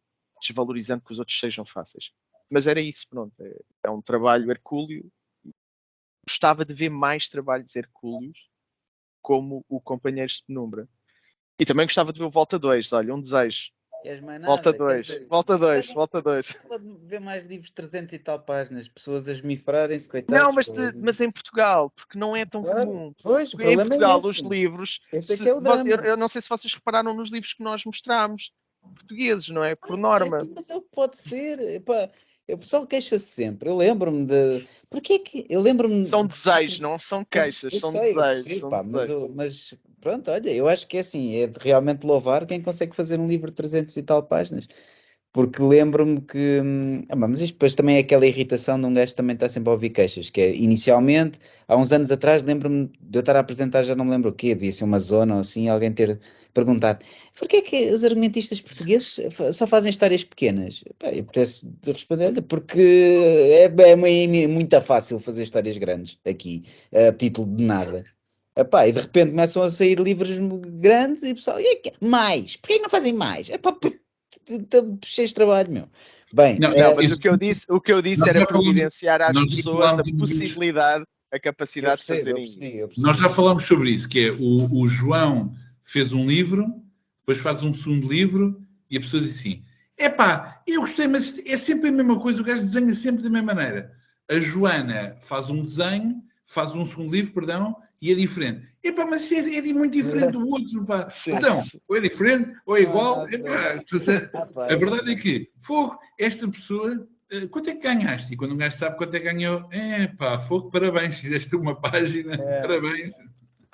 C: desvalorizando que os outros sejam fáceis. Mas era isso, pronto. É, é um trabalho hercúleo gostava de ver mais trabalhos hercúleos como o Companheiros de Penumbra. E também gostava de ver o Volta 2, olha, um desejo. Volta 2, volta 2, volta 2.
B: Ver mais livros de 300 e tal páginas, pessoas a esmifararem-se, coitados.
C: Não, mas, de, mas em Portugal, porque não é tão claro. comum. Pois, em é Portugal, é os livros. Se, é eu, eu, não sei se vocês repararam nos livros que nós mostramos, portugueses, não é? Por norma. É,
B: mas pode ser. O pessoal queixa-se sempre. Eu lembro-me de. Porquê que. Eu lembro-me.
C: São desejos, não são queixas, eu são sei, desejos. Sei, são
B: pá, desejos. Mas, mas, pronto, olha, eu acho que é assim, é de realmente louvar quem consegue fazer um livro de 300 e tal páginas. Porque lembro-me que. Hum, ah, mas isto depois também é aquela irritação de um gajo que também está sempre a ouvir queixas, que é inicialmente, há uns anos atrás, lembro-me de eu estar a apresentar, já não me lembro o quê, devia ser uma zona ou assim, alguém ter perguntado porquê é que os argumentistas portugueses só fazem histórias pequenas? Pá, eu pudesse responder, olha, porque é, é muito fácil fazer histórias grandes aqui, a título de nada. Epá, e de repente começam a sair livros grandes e o pessoal, e é mais? Porquê não fazem mais? Epá, porque estamos cheios de trabalho, meu. Bem,
C: não, não, mas o que eu disse, o que eu disse era providenciar às pessoas a possibilidade, a capacidade de fazerem.
A: Nós já falamos sobre isso, que é o, o João fez um livro, depois faz um segundo livro e a pessoa diz assim: epá, eu gostei, mas é sempre a mesma coisa, o gajo desenha sempre da mesma maneira. A Joana faz um desenho, faz um segundo livro, perdão, e é diferente. Epá, mas é, é muito diferente do outro, pá. Sim. Então, ou é diferente, ou é igual. Ah, epá, a verdade é que, fogo, esta pessoa, eh, quanto é que ganhaste? E quando um gajo sabe quanto é que ganhou, é pá, fogo, parabéns, fizeste uma página, é. parabéns.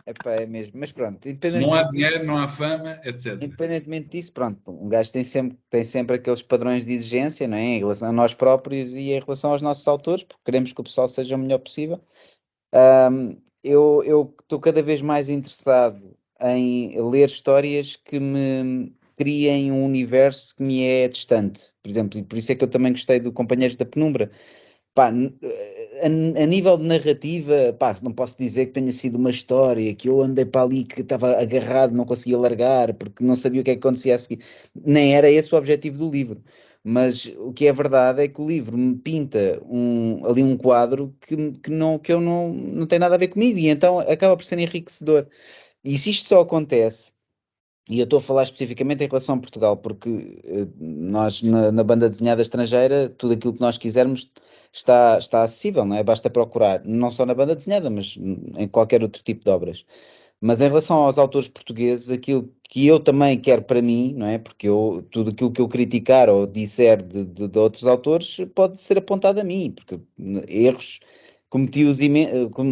B: Epá, é mesmo, mas pronto.
A: Não há dinheiro, disso, não há fama, etc.
B: Independentemente disso, pronto, um gajo tem sempre, tem sempre aqueles padrões de exigência, não é? Em relação a nós próprios e em relação aos nossos autores, porque queremos que o pessoal seja o melhor possível. Um, eu estou cada vez mais interessado em ler histórias que me criem um universo que me é distante. Por exemplo, e por isso é que eu também gostei do Companheiros da Penumbra. Pá, a, a, nível de narrativa, pá, não posso dizer que tenha sido uma história que eu andei para ali que estava agarrado, não conseguia largar, porque não sabia o que é que acontecia a seguir. Nem era esse o objetivo do livro. Mas o que é verdade é que o livro me pinta um, ali um quadro que, que, não, que eu não, não tem nada a ver comigo e então acaba por ser enriquecedor. E se isto só acontece, e eu estou a falar especificamente em relação a Portugal, porque eh, nós na, na, banda desenhada estrangeira, tudo aquilo que nós quisermos está, está acessível, não é? Basta procurar, não só na banda desenhada, mas em qualquer outro tipo de obras. Mas em relação aos autores portugueses, aquilo que eu também quero para mim, não é? Porque eu, tudo aquilo que eu criticar ou disser de, de, de outros autores pode ser apontado a mim, porque erros cometi-os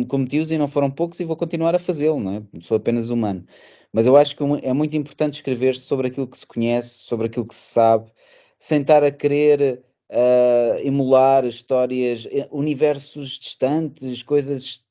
B: cometi e não foram poucos e vou continuar a fazê-lo, não é? Sou apenas humano. Mas eu acho que é muito importante escrever sobre aquilo que se conhece, sobre aquilo que se sabe, sem estar a querer uh, emular histórias, eh, universos distantes, coisas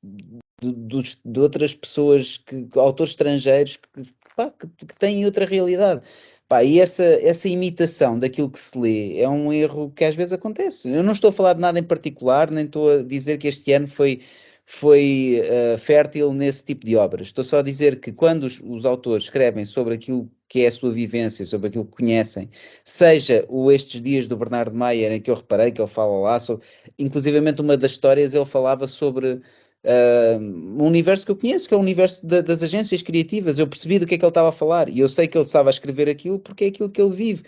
B: de, de outras pessoas, que, autores estrangeiros que, pá, que, que têm outra realidade. Pá, e essa, essa imitação daquilo que se lê é um erro que às vezes acontece. Eu não estou a falar de nada em particular, nem estou a dizer que este ano foi, foi uh, fértil nesse tipo de obras. Estou só a dizer que quando os, os, autores escrevem sobre aquilo que é a sua vivência, sobre aquilo que conhecem, seja o Estes Dias do Bernardo Mayer, em que eu reparei que ele fala lá, sobre, inclusivamente uma das histórias ele falava sobre uh, um universo que eu conheço, que é o universo de, das agências criativas. Eu percebi do que é que ele estava a falar e eu sei que ele estava a escrever aquilo porque é aquilo que ele vive.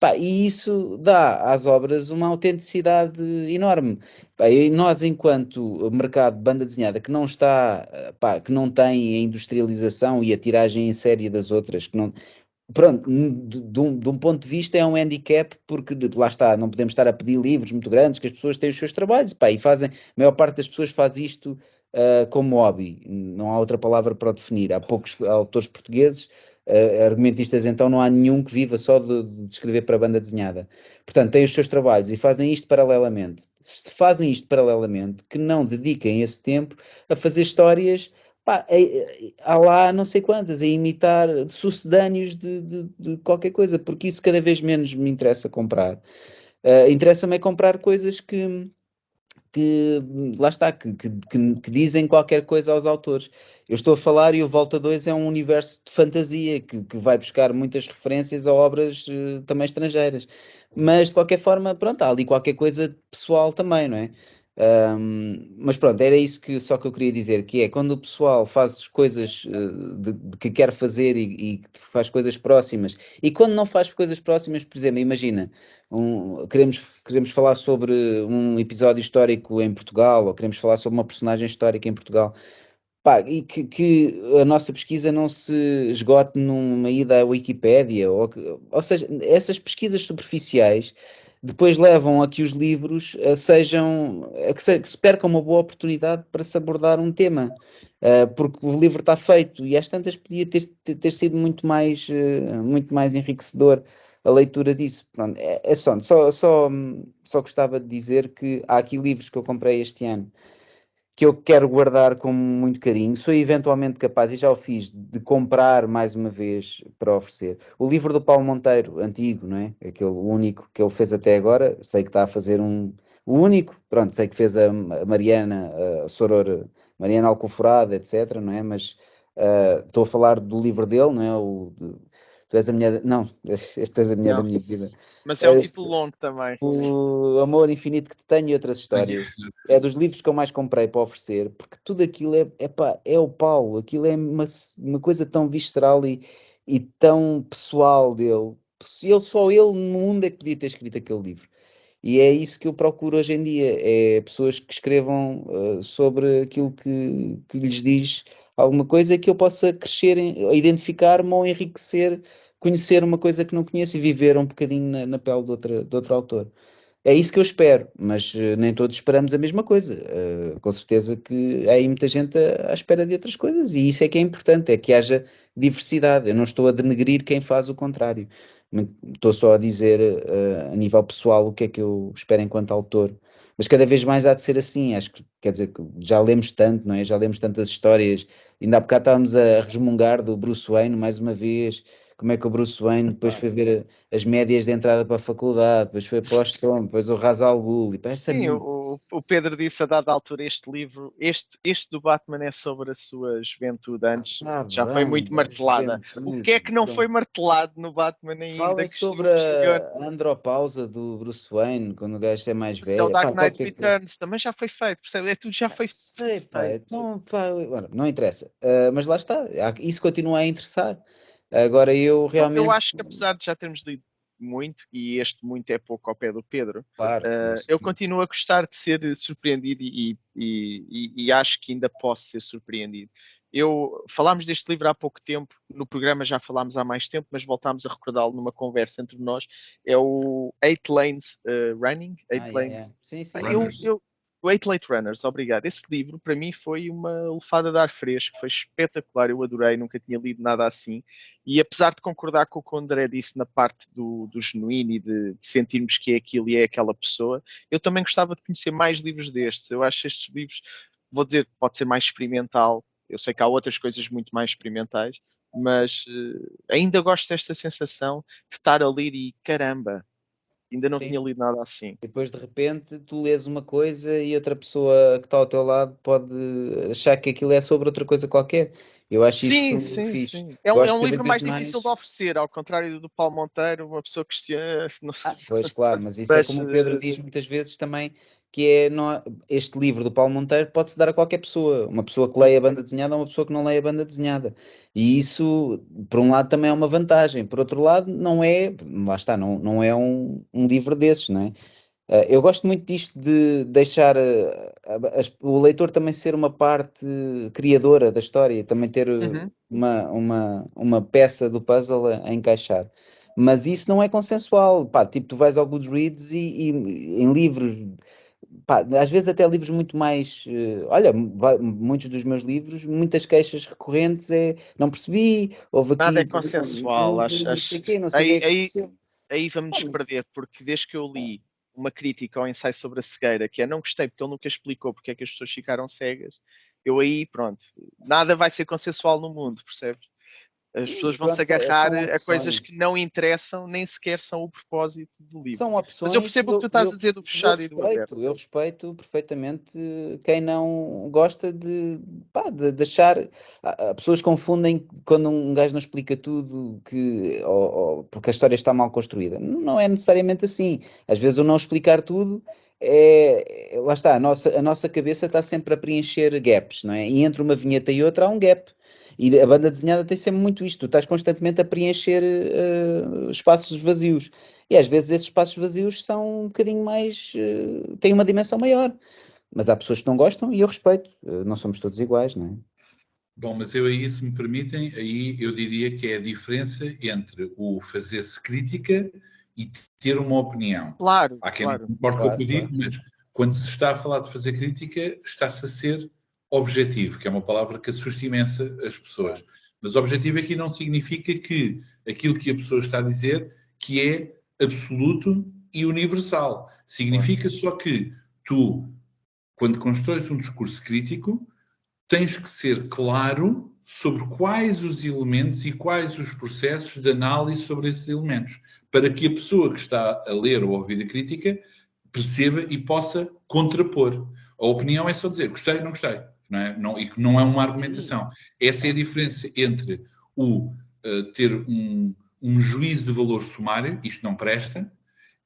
B: Pá, e isso dá às obras uma autenticidade enorme. Pá, e nós, enquanto mercado de banda desenhada que não está, pá, que não tem a industrialização e a tiragem em série das outras, que não, pronto, de um, de um, ponto de vista é um handicap, porque lá está, não podemos estar a pedir livros muito grandes, que as pessoas têm os seus trabalhos, pá, e fazem, a maior parte das pessoas faz isto uh, como hobby, não há outra palavra para o definir. Há poucos autores portugueses, uh, argumentistas, então não há nenhum que viva só de, de escrever para banda desenhada. Portanto, têm os seus trabalhos e fazem isto paralelamente. Se fazem isto paralelamente, que não dediquem esse tempo a fazer histórias há lá não sei quantas, a imitar sucedâneos de, de, de, qualquer coisa, porque isso cada vez menos me interessa comprar. Uh, Interessa-me é comprar coisas que, que lá está, que, que, que, dizem qualquer coisa aos autores. Eu estou a falar e o Volta 2 é um universo de fantasia que, que vai buscar muitas referências a obras uh, também estrangeiras. Mas de qualquer forma, pronto, há ali qualquer coisa pessoal também, não é? Um, mas pronto, era isso que só que eu queria dizer, que é quando o pessoal faz coisas uh, de, de que quer fazer e, e, faz coisas próximas, e quando não faz coisas próximas, por exemplo, imagina, um, queremos, queremos falar sobre um episódio histórico em Portugal, ou queremos falar sobre uma personagem histórica em Portugal, pá, e que, que, a nossa pesquisa não se esgote numa ida à Wikipédia, ou, ou seja, essas pesquisas superficiais depois levam a que os livros uh, sejam que, se, que, se, perca uma boa oportunidade para se abordar um tema, uh, porque o livro está feito e às tantas podia ter, ter, ter sido muito mais, uh, muito mais enriquecedor a leitura disso. Pronto, é, é só, só, só, só gostava de dizer que há aqui livros que eu comprei este ano que eu quero guardar com muito carinho. Sou eventualmente capaz, e já o fiz, de comprar mais uma vez para oferecer. O livro do Paulo Monteiro, antigo, não é? Aquele único que ele fez até agora. Sei que está a fazer um. O único, pronto, sei que fez a Mariana, a Soror Mariana Alcoforada, etc., não é? Mas uh, estou a falar do livro dele, não é? O, Tu és a mulher. Não, este és a mulher não. da minha vida.
C: Mas é um este, título longo também.
B: O Amor Infinito que te tenho e outras histórias. É dos livros que eu mais comprei para oferecer, porque tudo aquilo é, é, pá, é o Paulo, aquilo é uma, uma coisa tão visceral e, e tão pessoal dele. Ele, só ele no mundo é que podia ter escrito aquele livro. E é isso que eu procuro hoje em dia: é pessoas que escrevam uh, sobre aquilo que, que lhes diz alguma coisa que eu possa crescer, identificar-me ou enriquecer, conhecer uma coisa que não conheço e viver um bocadinho na, na pele de, outra, de outro autor. É isso que eu espero, mas uh, nem todos esperamos a mesma coisa. Uh, com certeza que há aí muita gente à, à, espera de outras coisas e isso é que é importante, é que haja diversidade. Eu não estou a denegrir quem faz o contrário. Estou só a dizer uh, a nível pessoal o que é que eu espero enquanto autor mas cada vez mais há de ser assim. Acho que, quer dizer, já lemos tanto, não é? Já lemos tantas histórias. Ainda há bocado estávamos a resmungar do Bruce Wayne mais uma vez. Como é que o Bruce Wayne depois foi ver as médias de entrada para a faculdade, depois foi para o Stone, depois o Razal Ghul.
C: E Sim, o, o, Pedro disse a dada altura este livro, este, este do Batman é sobre a sua juventude antes, ah, já bem, foi muito martelada. O que é que não foi martelado no Batman ainda?
B: Fala sobre a andropausa do Bruce Wayne, quando o gajo é mais velho.
C: o Dark Knight Returns, que... também já foi feito, percebe? É tudo já foi sei, feito. Pá,
B: então, pá, não interessa, uh, mas lá está, isso continua a interessar. Agora eu realmente.
C: Eu acho que apesar de já termos lido muito, e este muito é pouco ao pé do Pedro,
B: claro, uh,
C: eu continuo a gostar de ser surpreendido e, e, e, e, acho que ainda posso ser surpreendido. Eu falámos deste livro há pouco tempo, no programa já falámos há mais tempo, mas voltámos a recordá-lo numa conversa entre nós. É o Eight Lanes uh, Running. Eight ah, Lanes.
B: É, é. Sim, sim.
C: Eu, eu, Eight Late Runners, obrigado. Esse livro, para mim, foi uma lefada de ar fresco, foi espetacular, eu adorei, nunca tinha lido nada assim. E apesar de concordar com o que o André disse na parte do, do genuíno e de, de, sentirmos que é aquilo e é aquela pessoa, eu também gostava de conhecer mais livros destes. Eu acho estes livros, vou dizer, pode ser mais experimental. Eu sei que há outras coisas muito mais experimentais, mas uh, ainda gosto desta sensação de estar a ler e caramba, Ainda não Sim. tinha lido nada assim.
B: Depois, de repente, tu lês uma coisa e outra pessoa que está ao teu lado pode achar que aquilo é sobre outra coisa qualquer. Eu acho
C: sim,
B: isso
C: sim, fixe. Sim. É um, é um livro mais, mais difícil de oferecer, ao contrário do Paulo Monteiro, uma pessoa que Não
B: ah, pois, claro, mas isso é como o Pedro eh, diz muitas vezes também, que é este livro do Paulo Monteiro pode-se dar a qualquer pessoa, uma pessoa que leia a banda desenhada ou uma pessoa que não leia a banda desenhada. E isso, por um lado, também é uma vantagem, por outro lado, não é, lá está, não, não é um, um livro desses, não é? Uh, eu gosto muito disto de deixar uh, o leitor também ser uma parte criadora da história, também ter uhum. uma, uma, uma peça do puzzle a, a encaixar mas isso não é consensual. Pá, tipo, tu vais ao Goodreads e, e em livros pá, às vezes até livros muito mais. Uh, olha, muitos dos meus livros, muitas queixas recorrentes é não percebi, houve aqui.
C: Nada é consensual, não, acho. acho aí, aí, aí vamos nos perder, porque desde que eu li uma crítica ao ensaio sobre a cegueira, que é não gostei porque ele nunca explicou porque é que as pessoas ficaram cegas, eu aí, pronto, nada vai ser consensual no mundo, percebes? As pessoas vão se agarrar a coisas que não interessam, nem sequer são o propósito do livro.
B: São opções.
C: Mas eu percebo o que tu estás eu, a dizer do fechado
B: e
C: do aberto.
B: Eu respeito perfeitamente quem não gosta de, pá, de deixar. Pessoas confundem quando um gajo não explica tudo que, ou, ou, porque a história está mal construída. Não é necessariamente assim. Às vezes o não explicar tudo é, lá está, a nossa, a nossa cabeça está sempre a preencher gaps, não é? E entre uma vinheta e outra há um gap. E a banda desenhada tem sempre muito isto, tu estás constantemente a preencher uh, espaços vazios. E às vezes esses espaços vazios são um bocadinho mais. Uh, têm uma dimensão maior. Mas há pessoas que não gostam e eu respeito. Uh, não somos todos iguais, não é?
A: Bom, mas eu aí, se me permitem, aí eu diria que é a diferença entre o fazer-se crítica e ter uma opinião.
C: Claro.
A: Há quem
C: claro,
A: não importa claro, o que eu digo, claro. mas quando se está a falar de fazer crítica, está-se a ser objetivo, que é uma palavra que assusta imensa as pessoas. Mas objetivo aqui não significa que aquilo que a pessoa está a dizer que é absoluto e universal. Significa só que tu, quando constróis um discurso crítico, tens que ser claro sobre quais os elementos e quais os processos de análise sobre esses elementos, para que a pessoa que está a ler ou a ouvir a crítica perceba e possa contrapor. A opinião é só dizer gostei, ou não gostei, não é? Não, e que não é uma argumentação. Essa é a diferença entre o uh, ter um, um juízo de valor sumário, isto não presta,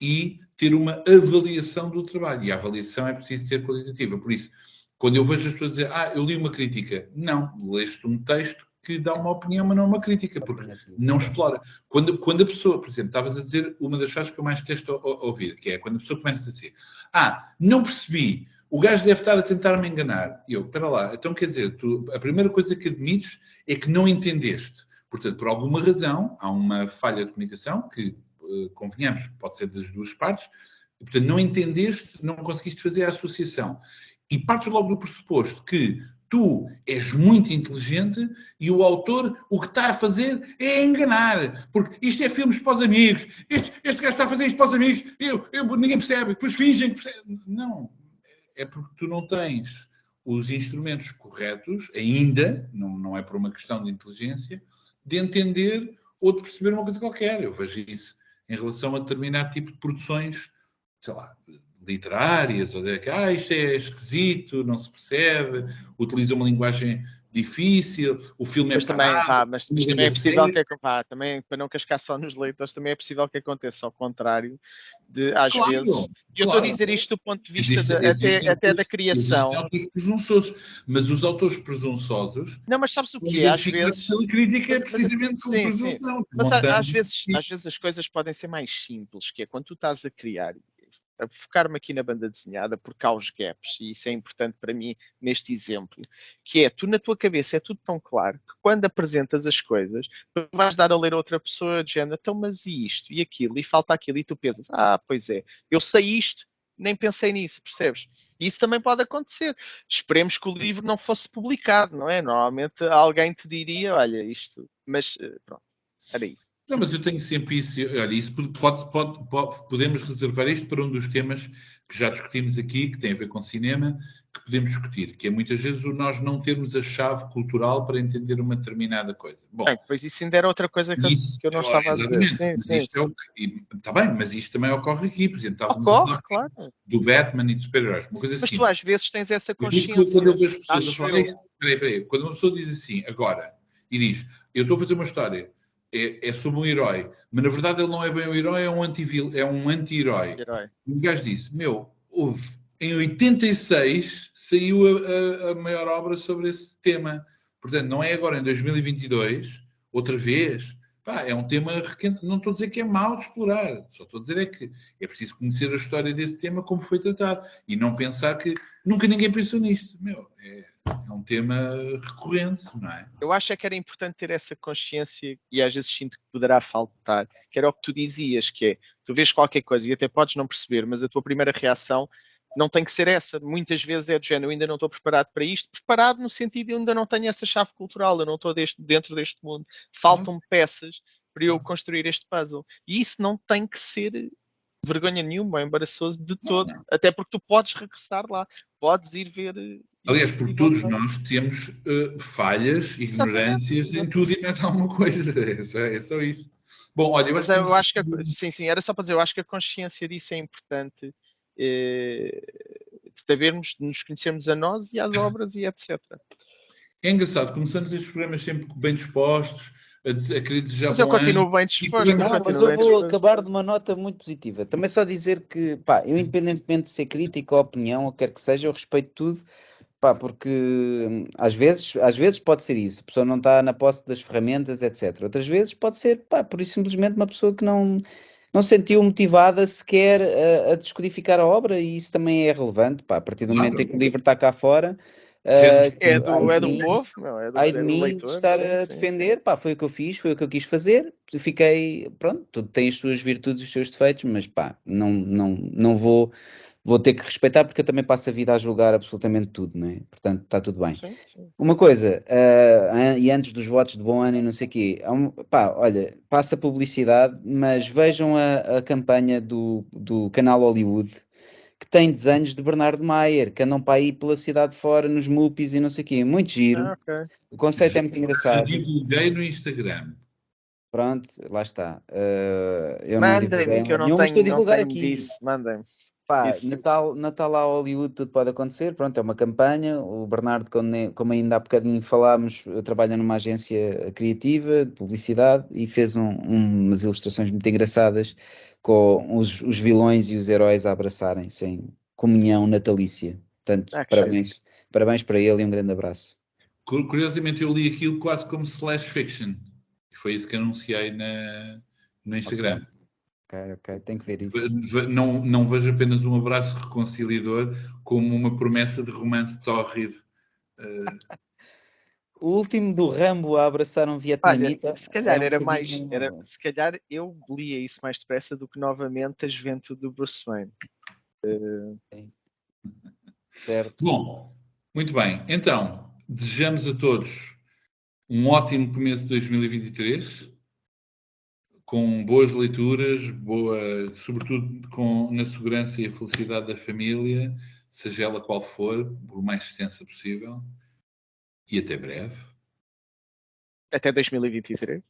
A: e ter uma avaliação do trabalho. E a avaliação é preciso ser qualitativa. Por isso, quando eu vejo as pessoas dizer, ah, eu li uma crítica. Não, leste um texto que dá uma opinião, mas não uma crítica, porque não explora. Quando, quando a pessoa, por exemplo, estavas a dizer uma das frases que eu mais testo a, a ouvir, que é quando a pessoa começa a dizer, ah, não percebi, o gajo deve estar a tentar me enganar. Eu, espera lá, então quer dizer, tu, a primeira coisa que admites é que não entendeste. Portanto, por alguma razão, há uma falha de comunicação, que, uh, convenhamos, pode ser das duas partes, e, portanto, não entendeste, não conseguiste fazer a associação e partes logo do pressuposto que tu és muito inteligente e o autor o que está a fazer é enganar. Porque isto é filmes para os amigos. Este, este gajo está a fazer isto para os amigos. Eu, eu, ninguém percebe. Depois fingem que percebe. Não. É porque tu não tens os instrumentos corretos, ainda, não, não é por uma questão de inteligência, de entender ou de perceber uma coisa qualquer. Eu vejo isso em relação a determinado tipo de produções, sei lá, literárias, ou de que ah, isto é esquisito, não se percebe, utiliza uma linguagem difícil, o filme
C: é mas é também, parado, pá, mas, mas também é possível que pá, também para não cascar só nos leitores, também é possível que aconteça ao contrário de às claro, vezes. Claro. eu estou a dizer isto do ponto de vista existe, de, existe, até, até da criação.
A: Autores presunçosos, mas os autores presunçosos.
C: Não, mas sabes o que é? Às vezes.
A: Pela crítica é precisamente com presunção.
C: Mas às vezes, às vezes as coisas podem ser mais simples, que é quando tu estás a criar focar-me aqui na banda desenhada porque há os gaps, e isso é importante para mim neste exemplo, que é, tu na tua cabeça é tudo tão claro que quando apresentas as coisas, vais dar a ler a outra pessoa de género, então mas e isto, e aquilo, e falta aquilo, e tu pensas, ah, pois é, eu sei isto, nem pensei nisso, percebes? Isso também pode acontecer. Esperemos que o livro não fosse publicado, não é? Normalmente alguém te diria, olha, isto, mas eh, pronto, era isso.
A: Não, mas eu tenho sempre isso. Olha, isso pode, pode, pode, podemos reservar isto para um dos temas que já discutimos aqui, que tem a ver com cinema, que podemos discutir, que é muitas vezes o nós não termos a chave cultural para entender uma determinada coisa.
C: Bom, bem, pois isso ainda era outra coisa que, isso, eu, que eu não é, estava a dizer. Sim, sim, sim.
A: É está bem, mas isto também ocorre aqui, por exemplo,
C: ocorre, claro.
A: do Batman e dos super-heróis, uma coisa
C: mas
A: assim.
C: tu às vezes tens essa consciência. Quando eu vejo pessoas a
A: falar isto, peraí, peraí, quando uma pessoa diz assim, agora, e diz, eu estou a fazer uma história é, é, sobre um herói, mas na verdade ele não é bem um herói, é um anti-herói. É um anti -herói. o gajo disse: Meu, houve, em 86 saiu a, a, a, maior obra sobre esse tema. Portanto, não é agora em 2022, outra vez. Pá, é um tema requente. Não estou a dizer que é mau de explorar, só estou a dizer é que é preciso conhecer a história desse tema, como foi tratado, e não pensar que nunca ninguém pensou nisto. Meu, é, é um tema recorrente, não é?
C: Eu acho é que era importante ter essa consciência e às vezes sinto que poderá faltar, que era o que tu dizias, que é, tu vês qualquer coisa e até podes não perceber, mas a tua primeira reação não tem que ser essa. Muitas vezes é do género, eu ainda não estou preparado para isto. Preparado no sentido de eu ainda não tenho essa chave cultural, eu não estou deste, dentro deste mundo. Faltam-me peças para eu construir este puzzle. E isso não tem que ser vergonha nenhuma, é embaraçoso de todo. Não, não. Até porque tu podes regressar lá, podes ir ver
A: Aliás, porque todos nós temos uh, falhas, ignorâncias em tudo e mais alguma coisa. É só, é só isso.
C: Bom, olha, eu Mas acho, eu acho que, a, sim, sim, era só para dizer, eu acho que a consciência disso é importante eh, de sabermos, de nos conhecermos a nós e às obras e etc.
A: É engraçado, começamos estes programas sempre bem dispostos, a, a querer desejar
C: Mas eu continuo bem disposto.
B: Não, mas eu vou acabar de uma nota muito positiva. Também só dizer que, pá, eu independentemente de ser crítica ou opinião, ou quer que seja, eu respeito tudo. Pá, porque hum, às vezes, às vezes pode ser isso, a pessoa não está na posse das ferramentas, etc. Outras vezes pode ser, pá, por isso simplesmente uma pessoa que não, não se sentiu motivada sequer a, a, descodificar a obra e isso também é relevante, pá, a partir do momento em que o livro está cá fora,
C: Uh, é do, é do povo, não, é do,
B: ai de é mim leitor, estar sim, a defender, sim. pá, foi o que eu fiz, foi o que eu quis fazer, fiquei, pronto, tudo tem as suas virtudes e os seus defeitos, mas pá, não, não, não vou, vou ter que respeitar porque eu também passo a vida a julgar absolutamente tudo, não é? Portanto, está tudo bem. Sim, Uma coisa, uh, e antes dos votos de bom ano e não sei o quê, um, pá, olha, passa publicidade, mas vejam a, a campanha do, do canal Hollywood, que tem desenhos de Bernardo Maier, que andam para aí pela cidade fora, nos mulpis e não sei o quê. Muito giro. Ah, okay. O conceito é muito engraçado. Eu
A: divulguei no Instagram.
B: Pronto, lá está. Uh,
C: eu Mandem-me que eu não tenho, estou a divulgar aqui. Mandem-me.
B: Natal, Natal a Hollywood tudo pode acontecer, pronto, é uma campanha. O Bernardo, como ainda há bocadinho falámos, trabalha numa agência criativa de publicidade e fez um, um, umas ilustrações muito engraçadas com os, os vilões e os heróis a abraçarem-se em comunhão natalícia. Portanto, ah, parabéns, parabéns para ele e um grande abraço.
A: Curiosamente, eu li aquilo quase como slash fiction. Foi isso que anunciei na, no Instagram.
B: Ok, ok, tenho que ver isso.
A: Não, não vejo apenas um abraço reconciliador como uma promessa de romance tórrido. Uh...
B: o último do Rambo a abraçar um vietnamita.
C: Olha, se calhar era, um mais. Era, se calhar eu lia isso mais depressa do que novamente a juventude do Bruce Wayne. Uh...
B: Certo.
A: Bom, muito bem. Então, desejamos a todos um ótimo começo de 2023, com boas leituras, boa, sobretudo com, na segurança e a felicidade da família, seja ela qual for, o mais extensa possível. E até breve.
C: Até 2023.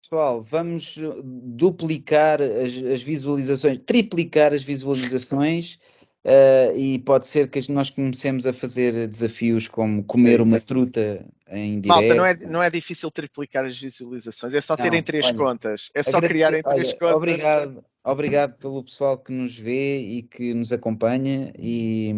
B: Pessoal, vamos duplicar as, as visualizações, triplicar as visualizações Uh, e pode ser que nós comecemos a fazer desafios como comer uma truta em direto. Malta,
C: não é, não é difícil triplicar as visualizações, é só não, terem três olha, contas. É só criarem três olha, contas.
B: Obrigado, obrigado pelo pessoal que nos vê e que nos acompanha e,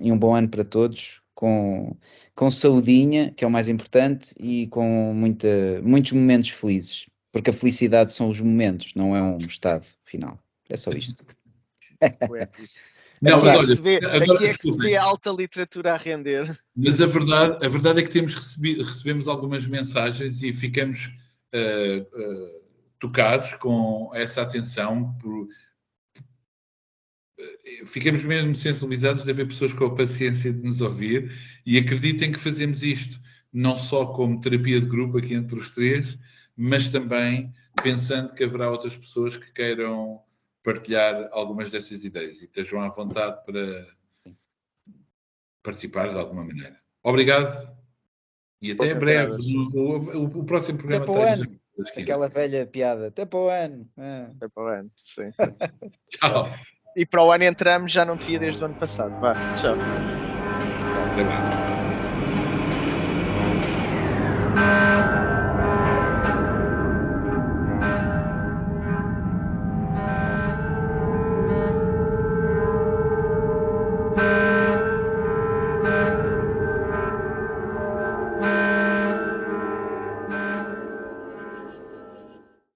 B: e um bom ano para todos. Com, com saudinha, que é o mais importante, e com muita, muitos momentos felizes. Porque a felicidade são os momentos, não é um estado final. É só isto.
C: Não, mas olha, vê, agora, aqui é que se vê alta literatura a render.
A: Mas a verdade, a verdade é que temos recebido, recebemos algumas mensagens e ficamos uh, uh, tocados com essa atenção. Por, uh, ficamos mesmo sensibilizados de haver pessoas com a paciência de nos ouvir e acreditem que fazemos isto não só como terapia de grupo aqui entre os três, mas também pensando que haverá outras pessoas que queiram partilhar algumas dessas ideias e estejam à vontade para participar de alguma maneira. Obrigado e até breve. O, o, o, próximo programa
B: está Aquela velha piada. Até para o ano.
C: Ah. Até para o ano, sim.
A: Tchau.
C: E para o ano entramos, já não te via desde o ano passado. Vá, tchau.
A: Tchau.